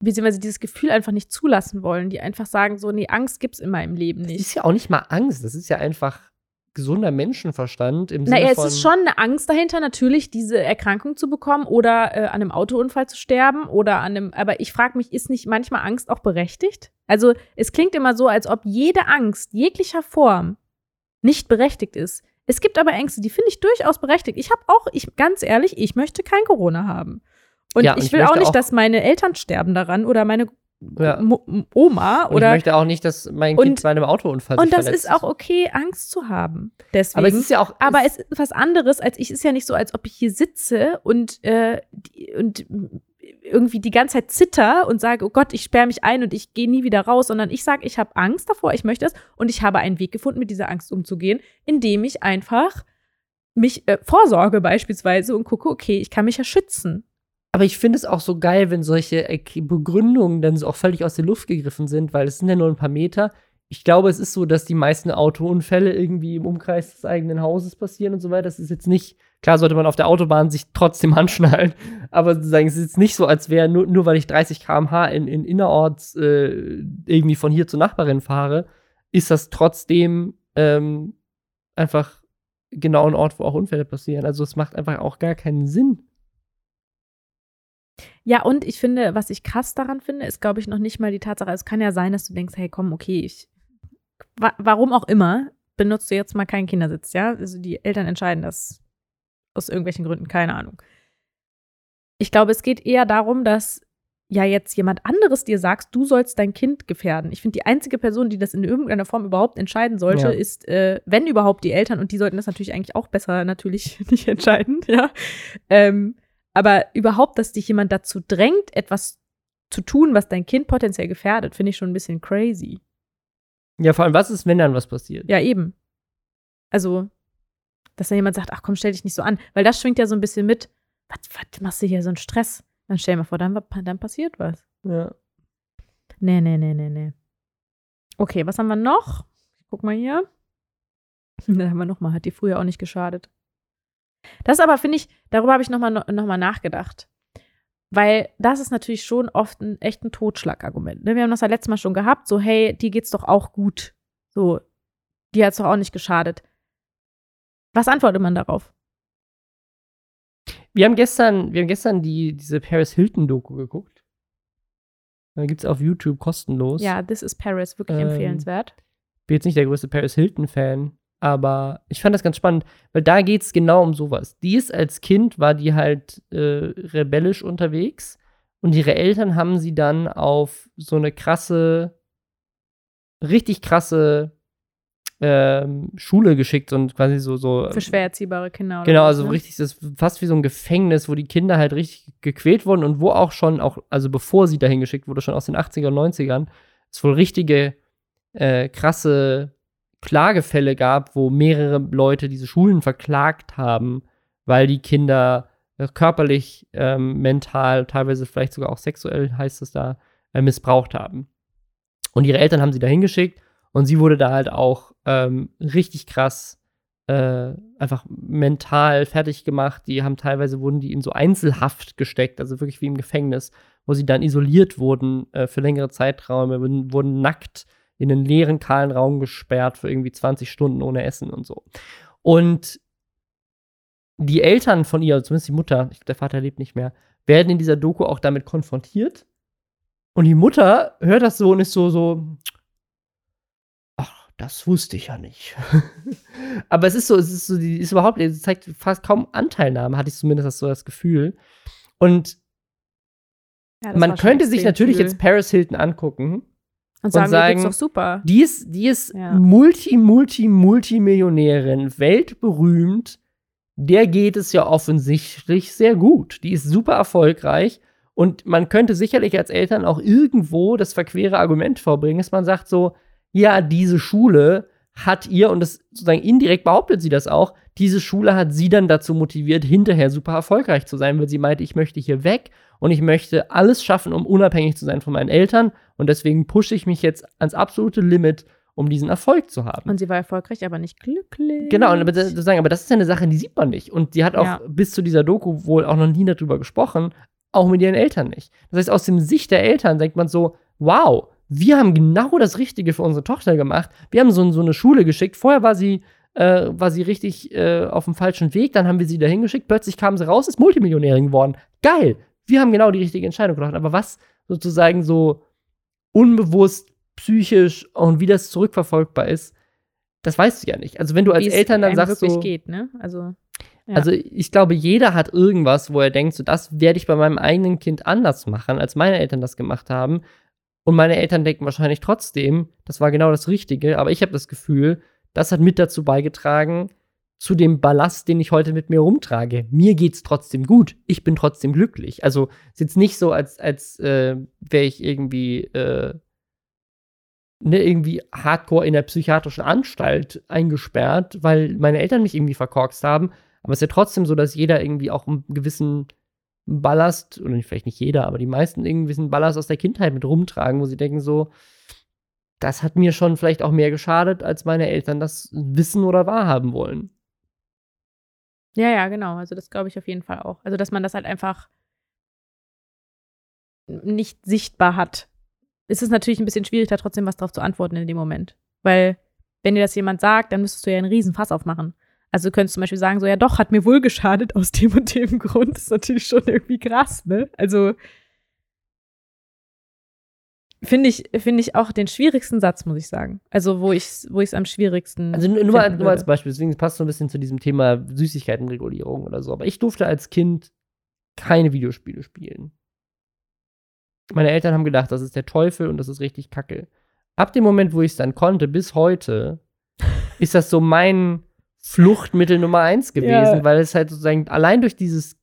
beziehungsweise dieses Gefühl einfach nicht zulassen wollen, die einfach sagen: so, nee, Angst gibt's in meinem Leben das nicht. ist ja auch nicht mal Angst, das ist ja einfach gesunder Menschenverstand im Sinne Naja, es ist schon eine Angst dahinter, natürlich diese Erkrankung zu bekommen oder äh, an einem Autounfall zu sterben oder an einem. Aber ich frage mich, ist nicht manchmal Angst auch berechtigt? Also, es klingt immer so, als ob jede Angst jeglicher Form nicht berechtigt ist. Es gibt aber Ängste, die finde ich durchaus berechtigt. Ich habe auch, ich ganz ehrlich, ich möchte kein Corona haben. Und Ja, und ich ich will auch möchte nicht, auch- dass meine Eltern sterben daran oder meine Ja. Oma und oder. ich möchte auch nicht, dass mein Und- Kind bei einem Autounfall und das ist auch okay, Angst zu haben. Deswegen. Aber es ist ja auch. Aber es ist was anderes, als ich. Es ist ja nicht so, als ob ich hier sitze und, äh, und irgendwie die ganze Zeit zitter und sage, oh Gott, ich sperre mich ein und ich gehe nie wieder raus, sondern ich sage, ich habe Angst davor, ich möchte es und ich habe einen Weg gefunden, mit dieser Angst umzugehen, indem ich einfach mich äh, vorsorge beispielsweise und gucke, okay, ich kann mich ja schützen. Aber ich finde es auch so geil, wenn solche Erk- Begründungen dann so auch völlig aus der Luft gegriffen sind, weil es sind ja nur ein paar Meter. Ich glaube, es ist so, dass die meisten Autounfälle irgendwie im Umkreis des eigenen Hauses passieren und so weiter. Das ist jetzt nicht, klar sollte man auf der Autobahn sich trotzdem [laughs] anschnallen, aber sozusagen, es ist jetzt nicht so, als wäre nur, nur weil ich 30 km/h in, in innerorts äh, irgendwie von hier zur Nachbarin fahre, ist das trotzdem ähm, einfach genau ein Ort, wo auch Unfälle passieren. Also es macht einfach auch gar keinen Sinn. Ja, und ich finde, was ich krass daran finde, ist, glaube ich, noch nicht mal die Tatsache, es kann ja sein, dass du denkst, hey, komm, okay, ich, wa warum auch immer, benutzt du jetzt mal keinen Kindersitz, ja? Also die Eltern entscheiden das aus irgendwelchen Gründen, keine Ahnung. Ich glaube, es geht eher darum, dass ja jetzt jemand anderes dir sagst, du sollst dein Kind gefährden. Ich finde, die einzige Person, die das in irgendeiner Form überhaupt entscheiden sollte, Ja. ist, äh, wenn überhaupt, die Eltern. Und die sollten das natürlich eigentlich auch besser natürlich [laughs] nicht entscheiden, ja. Ähm, aber überhaupt, dass dich jemand dazu drängt, etwas zu tun, was dein Kind potenziell gefährdet, finde ich schon ein bisschen crazy. Ja, vor allem, was ist, wenn dann was passiert? Ja, eben. Also, dass da jemand sagt, ach komm, stell dich nicht so an. Weil das schwingt ja so ein bisschen mit, was, was machst du hier so einen Stress? Dann stell dir mal vor, dann, dann passiert was. Ja. Nee, nee, nee, nee, nee. Okay, was haben wir noch? Guck mal hier. [laughs] Da haben wir noch mal, hat dir früher auch nicht geschadet. Das aber, finde ich, darüber habe ich noch mal, noch mal nachgedacht. Weil das ist natürlich schon oft ein echt ein Totschlagargument. Ne? Wir haben das ja letztes Mal schon gehabt, so, hey, dir geht's doch auch gut. So, dir hat's doch auch nicht geschadet. Was antwortet man darauf? Wir haben gestern, wir haben gestern die, diese Paris Hilton-Doku geguckt. Da gibt es auf YouTube kostenlos. Ja, This is Paris, wirklich Ähm, empfehlenswert. bin jetzt nicht der größte Paris Hilton-Fan, aber ich fand das ganz spannend, weil da geht es genau um sowas. Die ist als Kind, war die halt äh, rebellisch unterwegs Und ihre Eltern haben sie dann auf so eine krasse, richtig krasse ähm, Schule geschickt und quasi so. so Für schwer erziehbare Kinder. Oder Genau, also ne? richtig, das ist fast wie so ein Gefängnis, wo die Kinder halt richtig gequält wurden und wo auch schon, auch, also bevor sie dahin geschickt wurde, schon aus den 80er und 90ern, es wohl richtige äh, krasse Klagefälle gab, wo mehrere Leute diese Schulen verklagt haben, weil die Kinder äh, körperlich, ähm, mental, teilweise vielleicht sogar auch sexuell, heißt es da, äh, missbraucht haben. Und ihre Eltern haben sie dahin geschickt und sie wurde da halt auch ähm, richtig krass äh, einfach mental fertig gemacht. Die haben teilweise wurden die in so Einzelhaft gesteckt, also wirklich wie im Gefängnis, wo sie dann isoliert wurden äh, für längere Zeiträume, wurden, wurden nackt in einen leeren, kahlen Raum gesperrt für irgendwie 20 Stunden ohne Essen und so. Und die Eltern von ihr, zumindest die Mutter, ich, der Vater lebt nicht mehr, werden in dieser Doku auch damit konfrontiert. Und die Mutter hört das so und ist so, so, ach, das wusste ich ja nicht. [laughs] Aber es ist so, es ist so, die ist überhaupt, sie zeigt fast kaum Anteilnahme, hatte ich zumindest so das Gefühl. Und Ja, man könnte sich natürlich viel. jetzt Paris Hilton angucken. Und sagen, und sagen, doch super. Die ist, die ist Ja. Multi, Multi, Multimillionärin, weltberühmt. Der geht es ja offensichtlich sehr gut. Die ist super erfolgreich. Und man könnte sicherlich als Eltern auch irgendwo das verquere Argument vorbringen, dass man sagt so, ja, diese Schule hat ihr, und das sozusagen indirekt behauptet sie das auch, diese Schule hat sie dann dazu motiviert, hinterher super erfolgreich zu sein, weil sie meinte, ich möchte hier weg und ich möchte alles schaffen, um unabhängig zu sein von meinen Eltern. Und deswegen pushe ich mich jetzt ans absolute Limit, um diesen Erfolg zu haben. Und sie war erfolgreich, aber nicht glücklich. Genau, und aber das, das sagen, aber das ist ja eine Sache, die sieht man nicht. Und die hat auch Ja. bis zu dieser Doku wohl auch noch nie darüber gesprochen, auch mit ihren Eltern nicht. Das heißt, aus dem Sicht der Eltern denkt man so, wow, wir haben genau das Richtige für unsere Tochter gemacht. Wir haben so, so eine Schule geschickt. Vorher war sie, äh, war sie richtig äh, auf dem falschen Weg, dann haben wir sie dahin geschickt. Plötzlich kam sie raus, ist Multimillionärin geworden. Geil! Wir haben genau die richtige Entscheidung getroffen. Aber was sozusagen so unbewusst, psychisch und wie das zurückverfolgbar ist, das weißt du ja nicht. Also wenn du als Wie es Eltern dann sagst so, geht, ne? Also Ja. also ich glaube, jeder hat irgendwas, wo er denkt, so das werde ich bei meinem eigenen Kind anders machen, als meine Eltern das gemacht haben. Und meine Eltern denken wahrscheinlich trotzdem, das war genau das Richtige, aber ich habe das Gefühl, das hat mit dazu beigetragen, zu dem Ballast, den ich heute mit mir rumtrage. Mir geht's trotzdem gut. Ich bin trotzdem glücklich. Also ist jetzt nicht so, als, als äh, wäre ich irgendwie, äh, ne, irgendwie hardcore in der psychiatrischen Anstalt eingesperrt, weil meine Eltern mich irgendwie verkorkst haben. Aber es ist ja trotzdem so, dass jeder irgendwie auch einen gewissen Ballast, oder vielleicht nicht jeder, aber die meisten irgendwie einen Ballast aus der Kindheit mit rumtragen, wo sie denken so, das hat mir schon vielleicht auch mehr geschadet, als meine Eltern das wissen oder wahrhaben wollen. Ja, ja, genau. Also das glaube ich auf jeden Fall auch. Also dass man das halt einfach nicht sichtbar hat. Ist es natürlich ein bisschen schwierig, da trotzdem was drauf zu antworten in dem Moment. Weil, wenn dir das jemand sagt, dann müsstest du ja einen riesen Fass aufmachen. Also du könntest zum Beispiel sagen, so, ja doch, hat mir wohl geschadet aus dem und dem Grund. Das ist natürlich schon irgendwie krass, ne? Also finde ich, finde ich auch den schwierigsten Satz, muss ich sagen. Also wo ich es wo ich's am schwierigsten Also nur, finden nur als. Beispiel, deswegen passt so ein bisschen zu diesem Thema Süßigkeitenregulierung oder so. Aber ich durfte als Kind keine Videospiele spielen. Meine Eltern haben gedacht, das ist der Teufel und das ist richtig kacke. Ab dem Moment, wo ich es dann konnte, bis heute, [laughs] ist das so mein Fluchtmittel Nummer eins gewesen, Ja. weil es halt sozusagen allein durch dieses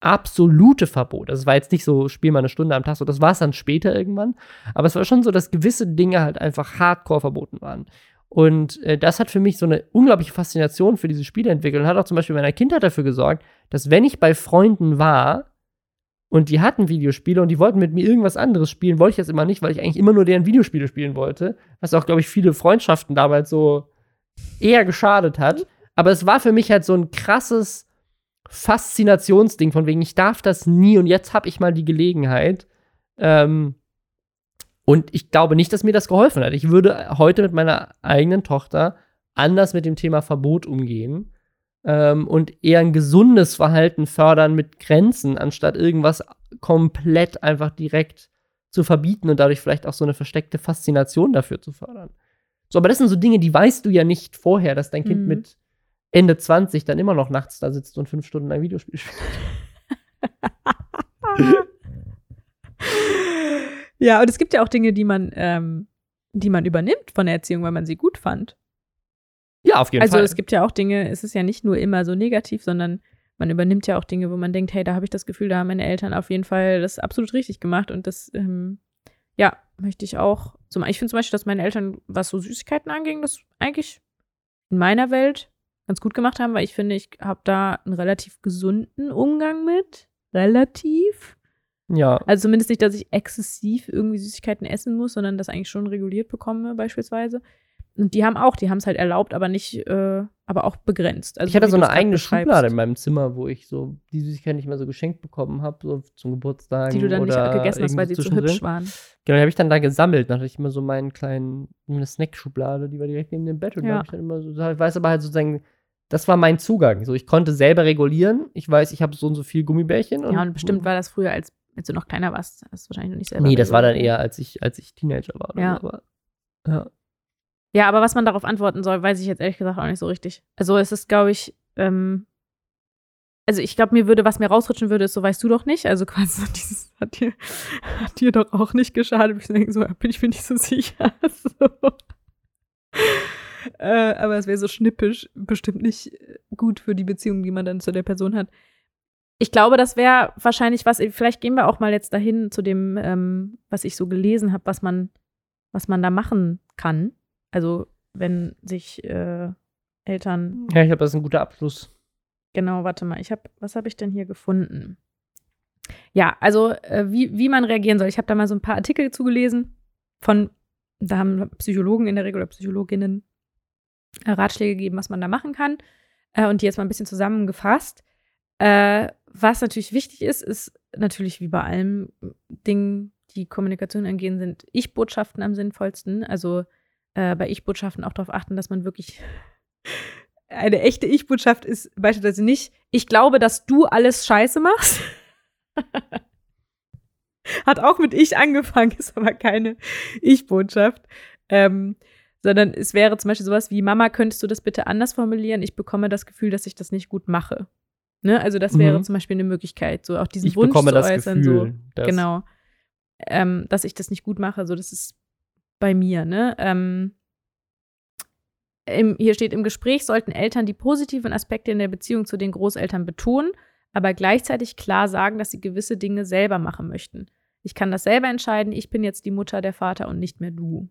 absolute Verbot, also es war jetzt nicht so, spiel mal eine Stunde am Tag, so das war es dann später irgendwann, aber es war schon so, dass gewisse Dinge halt einfach hardcore verboten waren. Und äh, das hat für mich so eine unglaubliche Faszination für diese Spiele entwickelt und hat auch zum Beispiel in meiner Kindheit dafür gesorgt, dass wenn ich bei Freunden war und die hatten Videospiele und die wollten mit mir irgendwas anderes spielen, wollte ich das immer nicht, weil ich eigentlich immer nur deren Videospiele spielen wollte, was auch, glaube ich, viele Freundschaften damals so eher geschadet hat. Aber es war für mich halt so ein krasses Faszinationsding, von wegen, ich darf das nie und jetzt habe ich mal die Gelegenheit. Ähm, und ich glaube nicht, dass mir das geholfen hat. Ich würde heute mit meiner eigenen Tochter anders mit dem Thema Verbot umgehen ähm, und eher ein gesundes Verhalten fördern mit Grenzen, anstatt irgendwas komplett einfach direkt zu verbieten und dadurch vielleicht auch so eine versteckte Faszination dafür zu fördern. So, aber das sind so Dinge, die weißt du ja nicht vorher, dass dein Kind Mhm. mit Ende 20 dann immer noch nachts da sitzt und fünf Stunden ein Videospiel spielt. [laughs] Ja, und es gibt ja auch Dinge, die man, ähm, die man übernimmt von der Erziehung, weil man sie gut fand. Ja, auf jeden also Fall. es gibt ja auch Dinge, es ist ja nicht nur immer so negativ, sondern man übernimmt ja auch Dinge, wo man denkt, hey, da habe ich das Gefühl, da haben meine Eltern auf jeden Fall das absolut richtig gemacht und das, ähm, ja, möchte ich auch. Zum, ich finde zum Beispiel, dass meine Eltern, was so Süßigkeiten anging, das eigentlich in meiner Welt ganz gut gemacht haben, weil ich finde, ich habe da einen relativ gesunden Umgang mit. Relativ. ja. Also zumindest nicht, dass ich exzessiv irgendwie Süßigkeiten essen muss, sondern das eigentlich schon reguliert bekomme, beispielsweise. Und die haben auch, die haben es halt erlaubt, aber nicht, äh, aber auch begrenzt. Also ich hatte so eine eigene Schublade in meinem Zimmer, wo ich so die Süßigkeiten nicht mehr so geschenkt bekommen habe, so zum Geburtstag. die du dann oder nicht gegessen hast, weil sie zu hübsch waren. Genau, die habe ich dann da gesammelt. Dann hatte ich immer so meinen kleinen, eine Snack-Schublade, die war direkt neben dem Bett. Und Ja. da habe ich dann immer so, ich weiß aber halt sozusagen, das war mein Zugang. So, ich konnte selber regulieren. Ich weiß, ich habe so und so viel Gummibärchen. ja, und bestimmt war das früher, als, als du noch kleiner warst, hast du wahrscheinlich noch nicht selber. Nee, das war dann eher, als ich, als ich Teenager war. Ja. Aber, ja. Ja, aber was man darauf antworten soll, weiß ich jetzt ehrlich gesagt auch nicht so richtig. Also es ist, glaube ich, ähm, also ich glaube, mir würde, was mir rausrutschen würde, ist, so weißt du doch nicht. Also [laughs] quasi so dieses hat dir, hat dir doch auch nicht geschadet. Ich denke so, bin ich mir nicht so sicher. [laughs] so. Äh, aber es wäre so schnippisch, bestimmt nicht äh, gut für die Beziehung, die man dann zu der Person hat. Ich glaube, das wäre wahrscheinlich was, vielleicht gehen wir auch mal jetzt dahin zu dem, ähm, was ich so gelesen habe, was man, was man da machen kann. Also, wenn sich äh, Eltern. ja, ich glaube, das ist ein guter Abschluss. Genau, warte mal, ich habe, was habe ich denn hier gefunden? Ja, also, äh, wie, wie man reagieren soll. Ich habe da mal so ein paar Artikel zugelesen von, da haben Psychologen in der Regel oder Psychologinnen äh, Ratschläge gegeben, was man da machen kann. Äh, und die jetzt mal ein bisschen zusammengefasst. Äh, was natürlich wichtig ist, ist natürlich wie bei allem Dingen, die Kommunikation angehen, sind Ich-Botschaften am sinnvollsten. Also äh, bei Ich-Botschaften auch darauf achten, dass man wirklich [laughs] eine echte Ich-Botschaft ist beispielsweise nicht, ich glaube, dass du alles scheiße machst. [laughs] Hat auch mit Ich angefangen, [laughs] ist aber keine Ich-Botschaft. Ähm, sondern es wäre zum Beispiel sowas wie, Mama, könntest du das bitte anders formulieren? Ich bekomme das Gefühl, dass ich das nicht gut mache. Ne? Also das wäre Mhm. zum Beispiel eine Möglichkeit, so auch diesen Ich Wunsch bekomme zu das äußern. so. Gefühl, dass Genau. Ähm, dass ich das nicht gut mache. So, das ist bei mir, ne? Ähm, im, hier steht, im Gespräch sollten Eltern die positiven Aspekte in der Beziehung zu den Großeltern betonen, aber gleichzeitig klar sagen, dass sie gewisse Dinge selber machen möchten. Ich kann das selber entscheiden, ich bin jetzt die Mutter, der Vater und nicht mehr du.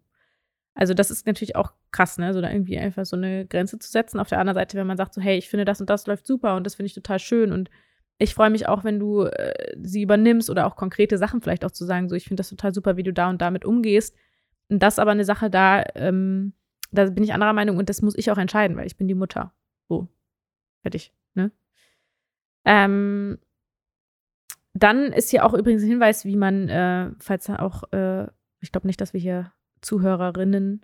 Also das ist natürlich auch krass, ne? So da irgendwie einfach so eine Grenze zu setzen. Auf der anderen Seite, wenn man sagt so, hey, ich finde das und das läuft super und das finde ich total schön und ich freue mich auch, wenn du äh, sie übernimmst oder auch konkrete Sachen vielleicht auch zu sagen, so ich finde das total super, wie du da und damit umgehst. Und das ist aber eine Sache, da, ähm, da bin ich anderer Meinung und das muss ich auch entscheiden, weil ich bin die Mutter. So, fertig, ne? Ähm, dann ist hier auch übrigens ein Hinweis, wie man, äh, falls auch, äh, ich glaube nicht, dass wir hier Zuhörerinnen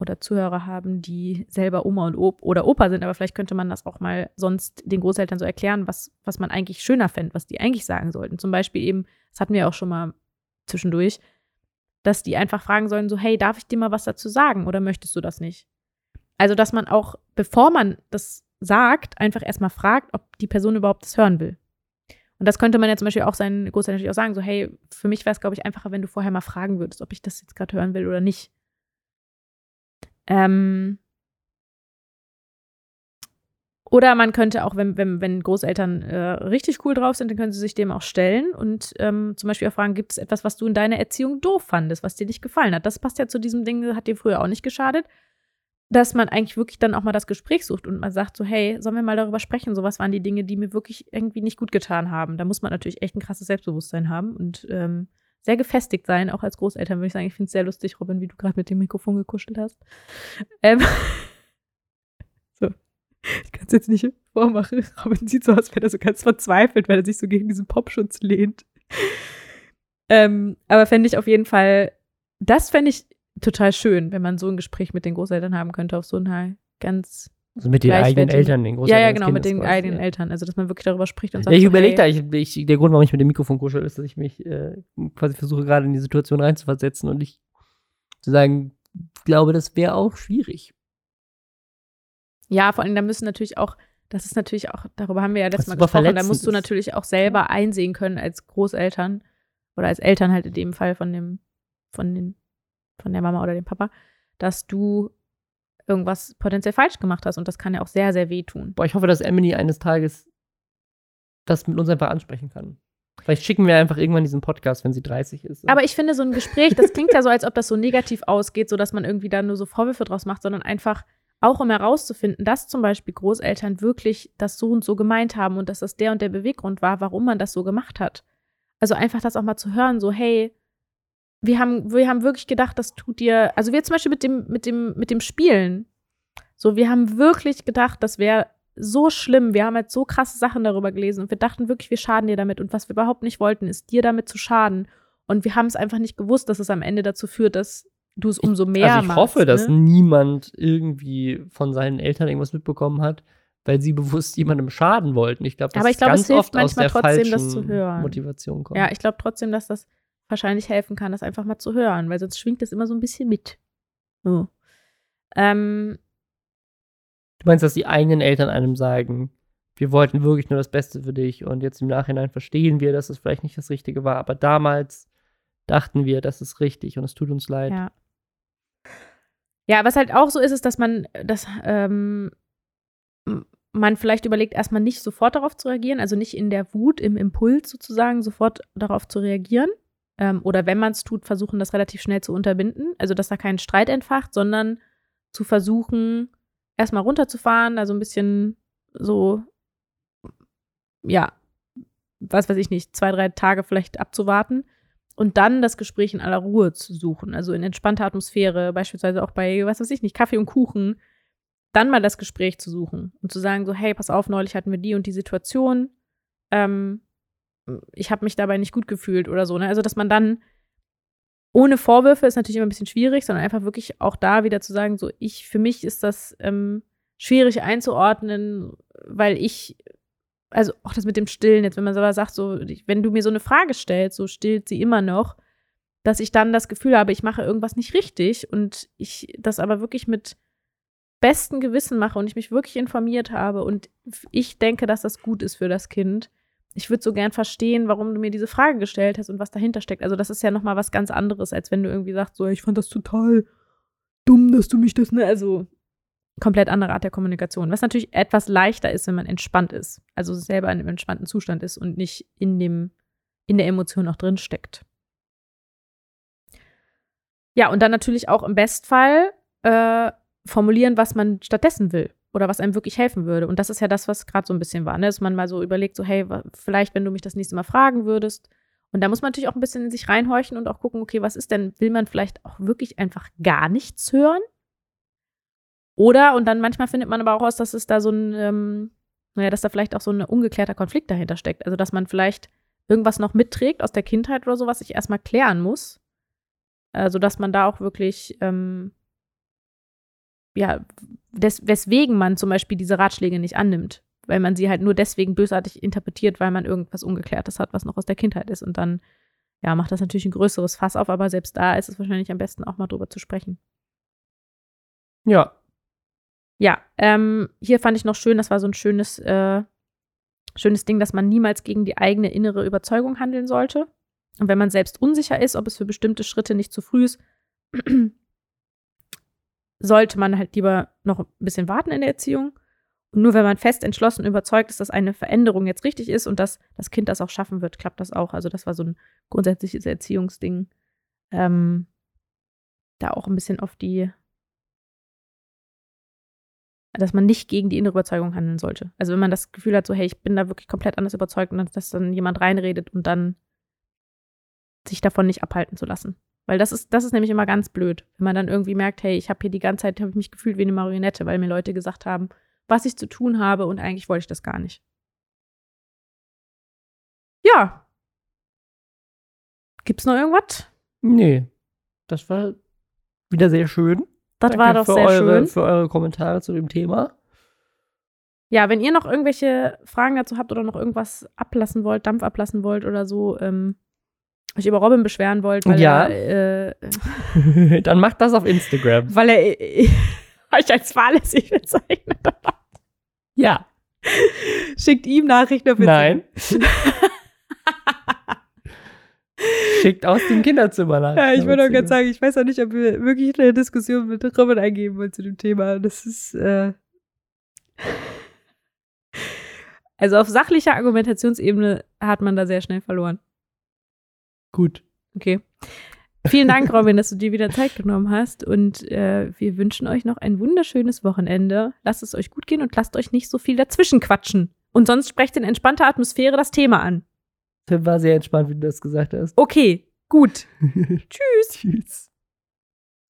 oder Zuhörer haben, die selber Oma und Op oder Opa sind, aber vielleicht könnte man das auch mal sonst den Großeltern so erklären, was, was man eigentlich schöner fände, was die eigentlich sagen sollten. Zum Beispiel eben, das hatten wir auch schon mal zwischendurch, dass die einfach fragen sollen, so, hey, darf ich dir mal was dazu sagen oder möchtest du das nicht? Also, dass man auch, bevor man das sagt, einfach erstmal fragt, ob die Person überhaupt das hören will. Und das könnte man ja zum Beispiel auch seinen Großeltern natürlich auch sagen, so, hey, für mich wäre es, glaube ich, einfacher, wenn du vorher mal fragen würdest, ob ich das jetzt gerade hören will oder nicht. Ähm, oder man könnte auch, wenn, wenn, wenn Großeltern äh, richtig cool drauf sind, dann können sie sich dem auch stellen und ähm, zum Beispiel auch fragen, gibt es etwas, was du in deiner Erziehung doof fandest, was dir nicht gefallen hat? Das passt ja zu diesem Ding, hat dir früher auch nicht geschadet, dass man eigentlich wirklich dann auch mal das Gespräch sucht und man sagt so, hey, sollen wir mal darüber sprechen? So was waren die Dinge, die mir wirklich irgendwie nicht gut getan haben. Da muss man natürlich echt ein krasses Selbstbewusstsein haben und ähm, sehr gefestigt sein, auch als Großeltern würde ich sagen. Ich finde es sehr lustig, Robin, wie du gerade mit dem Mikrofon gekuschelt hast. Ähm, [laughs] so. Ich kann es jetzt nicht vormachen. Robin sieht so aus, als wäre er so ganz verzweifelt, weil er sich so gegen diesen Popschutz lehnt. Ähm, aber fände ich auf jeden Fall, das fände ich total schön, wenn man so ein Gespräch mit den Großeltern haben könnte, auf so einer ganz. Also mit den eigenen Eltern, den Ja, Großeltern ja, des genau, mit den eigenen ja. Eltern. Also, dass man wirklich darüber spricht und sagt. Ja, ich überlege da, ich, ich, der Grund, warum ich mit dem Mikrofon kuschel, ist, dass ich mich äh, quasi versuche, gerade in die Situation reinzuversetzen und ich zu sagen, glaube, das wäre auch schwierig. Ja, vor allem, da müssen natürlich auch, das ist natürlich auch, darüber haben wir ja letztes Mal gesprochen, da musst du natürlich auch selber einsehen können als Großeltern oder als Eltern halt in dem Fall von dem von, den, von der Mama oder dem Papa, dass du irgendwas potenziell falsch gemacht hast. Und das kann ja auch sehr, sehr wehtun. Boah, ich hoffe, dass Emily eines Tages das mit uns einfach ansprechen kann. Vielleicht schicken wir einfach irgendwann diesen Podcast, wenn sie 30 ist. Aber ich finde, so ein Gespräch, das klingt ja so, als ob das so negativ ausgeht, so dass man irgendwie da nur so Vorwürfe draus macht, sondern einfach auch um herauszufinden, dass zum Beispiel Großeltern wirklich das so und so gemeint haben und dass das der und der Beweggrund war, warum man das so gemacht hat. Also einfach das auch mal zu hören, so, hey, wir haben, wir haben wirklich gedacht, das tut dir, also wir zum Beispiel mit dem, mit dem, mit dem Spielen, so, wir haben wirklich gedacht, das wäre so schlimm. Wir haben jetzt so krasse Sachen darüber gelesen und wir dachten wirklich, wir schaden dir damit. Und was wir überhaupt nicht wollten, ist dir damit zu schaden. Und wir haben es einfach nicht gewusst, dass es am Ende dazu führt, dass du es umso mehr also ich machst. hoffe, ne? dass niemand irgendwie von seinen Eltern irgendwas mitbekommen hat, weil sie bewusst jemandem schaden wollten. Ich glaube, das Aber ich ist glaube, ganz es hilft oft aus manchmal der trotzdem, das falschen zu hören. Motivation kommt. Ja, ich glaube trotzdem, dass das wahrscheinlich helfen kann, das einfach mal zu hören, weil sonst schwingt das immer so ein bisschen mit. So. Ähm, Du meinst, dass die eigenen Eltern einem sagen, wir wollten wirklich nur das Beste für dich und jetzt im Nachhinein verstehen wir, dass es vielleicht nicht das Richtige war, aber damals dachten wir, das ist richtig und es tut uns leid. Ja. Ja, was halt auch so ist, ist, dass man, dass ähm, man vielleicht überlegt, erstmal nicht sofort darauf zu reagieren, also nicht in der Wut, im Impuls sozusagen sofort darauf zu reagieren. Ähm, oder wenn man es tut, versuchen, das relativ schnell zu unterbinden. Also, dass da kein Streit entfacht, sondern zu versuchen, erstmal runterzufahren, also ein bisschen so, ja, was weiß ich nicht, zwei, drei Tage vielleicht abzuwarten und dann das Gespräch in aller Ruhe zu suchen, also in entspannter Atmosphäre, beispielsweise auch bei, was weiß ich nicht, Kaffee und Kuchen, dann mal das Gespräch zu suchen und zu sagen, so, hey, pass auf, neulich hatten wir die und die Situation, ähm, ich habe mich dabei nicht gut gefühlt oder so, ne? Also, dass man dann ohne Vorwürfe ist natürlich immer ein bisschen schwierig, sondern einfach wirklich auch da wieder zu sagen, so, ich, für mich ist das ähm, schwierig einzuordnen, weil ich also auch das mit dem Stillen, jetzt wenn man selber sagt, so, wenn du mir so eine Frage stellst, so stillt sie immer noch, dass ich dann das Gefühl habe, ich mache irgendwas nicht richtig und ich das aber wirklich mit bestem Gewissen mache und ich mich wirklich informiert habe und ich denke, dass das gut ist für das Kind. Ich würde so gern verstehen, warum du mir diese Frage gestellt hast und was dahinter steckt. Also das ist ja noch mal was ganz anderes, als wenn du irgendwie sagst, so, ich fand das total dumm, dass du mich das, ne, also komplett andere Art der Kommunikation. Was natürlich etwas leichter ist, wenn man entspannt ist. Also selber in einem entspannten Zustand ist und nicht in dem, in der Emotion noch drin steckt. Ja, und dann natürlich auch im Bestfall äh, formulieren, was man stattdessen will oder was einem wirklich helfen würde. Und das ist ja das, was gerade so ein bisschen war, ne? dass man mal so überlegt, so hey, vielleicht, wenn du mich das nächste Mal fragen würdest. Und da muss man natürlich auch ein bisschen in sich reinhorchen und auch gucken, okay, was ist denn, will man vielleicht auch wirklich einfach gar nichts hören? Oder, und dann manchmal findet man aber auch raus, dass es da so ein, ähm, naja, dass da vielleicht auch so ein ungeklärter Konflikt dahinter steckt. Also, dass man vielleicht irgendwas noch mitträgt aus der Kindheit oder so, was ich erstmal klären muss. Also, dass man da auch wirklich, ähm, ja, des, weswegen man zum Beispiel diese Ratschläge nicht annimmt. Weil man sie halt nur deswegen bösartig interpretiert, weil man irgendwas Ungeklärtes hat, was noch aus der Kindheit ist. Und dann, ja, macht das natürlich ein größeres Fass auf, aber selbst da ist es wahrscheinlich am besten auch mal drüber zu sprechen. Ja, Ja, ähm, hier fand ich noch schön, das war so ein schönes, äh, schönes Ding, dass man niemals gegen die eigene innere Überzeugung handeln sollte. Und wenn man selbst unsicher ist, ob es für bestimmte Schritte nicht zu früh ist, sollte man halt lieber noch ein bisschen warten in der Erziehung. Und nur wenn man fest entschlossen überzeugt ist, dass eine Veränderung jetzt richtig ist und dass das Kind das auch schaffen wird, klappt das auch. Also das war so ein grundsätzliches Erziehungsding. Ähm, da auch ein bisschen auf die dass man nicht gegen die innere Überzeugung handeln sollte. Also wenn man das Gefühl hat, so, hey, ich bin da wirklich komplett anders überzeugt und dass dann jemand reinredet und dann sich davon nicht abhalten zu lassen. Weil das ist, das ist nämlich immer ganz blöd, wenn man dann irgendwie merkt, hey, ich habe hier die ganze Zeit, habe ich mich gefühlt wie eine Marionette, weil mir Leute gesagt haben, was ich zu tun habe und eigentlich wollte ich das gar nicht. Ja. Gibt's noch irgendwas? nee. Das war wieder sehr schön. Das Danke war doch sehr eure, schön. Für eure Kommentare zu dem Thema. Ja, wenn ihr noch irgendwelche Fragen dazu habt oder noch irgendwas ablassen wollt, Dampf ablassen wollt oder so, ähm, euch über Robin beschweren wollt, weil Ja. er, äh, [laughs] [laughs] Dann macht das auf Instagram. weil er äh, [laughs] euch als fahrlässig bezeichnet hat, Ja. schickt ihm Nachrichten auf Nein. geschickt aus dem Kinderzimmer nach. Ja, ich wollte auch gerade sagen, ich weiß auch nicht, ob wir wirklich eine Diskussion mit Robin eingeben wollen zu dem Thema. Das ist, äh Also auf sachlicher Argumentationsebene hat man da sehr schnell verloren. Gut. Okay. Vielen Dank, Robin, dass du dir wieder Zeit genommen hast. Und äh, wir wünschen euch noch ein wunderschönes Wochenende. Lasst es euch gut gehen und lasst euch nicht so viel dazwischen quatschen. Und sonst sprecht in entspannter Atmosphäre das Thema an. War sehr entspannt, wie du das gesagt hast. Okay, gut. [laughs] Tschüss. Tschüss.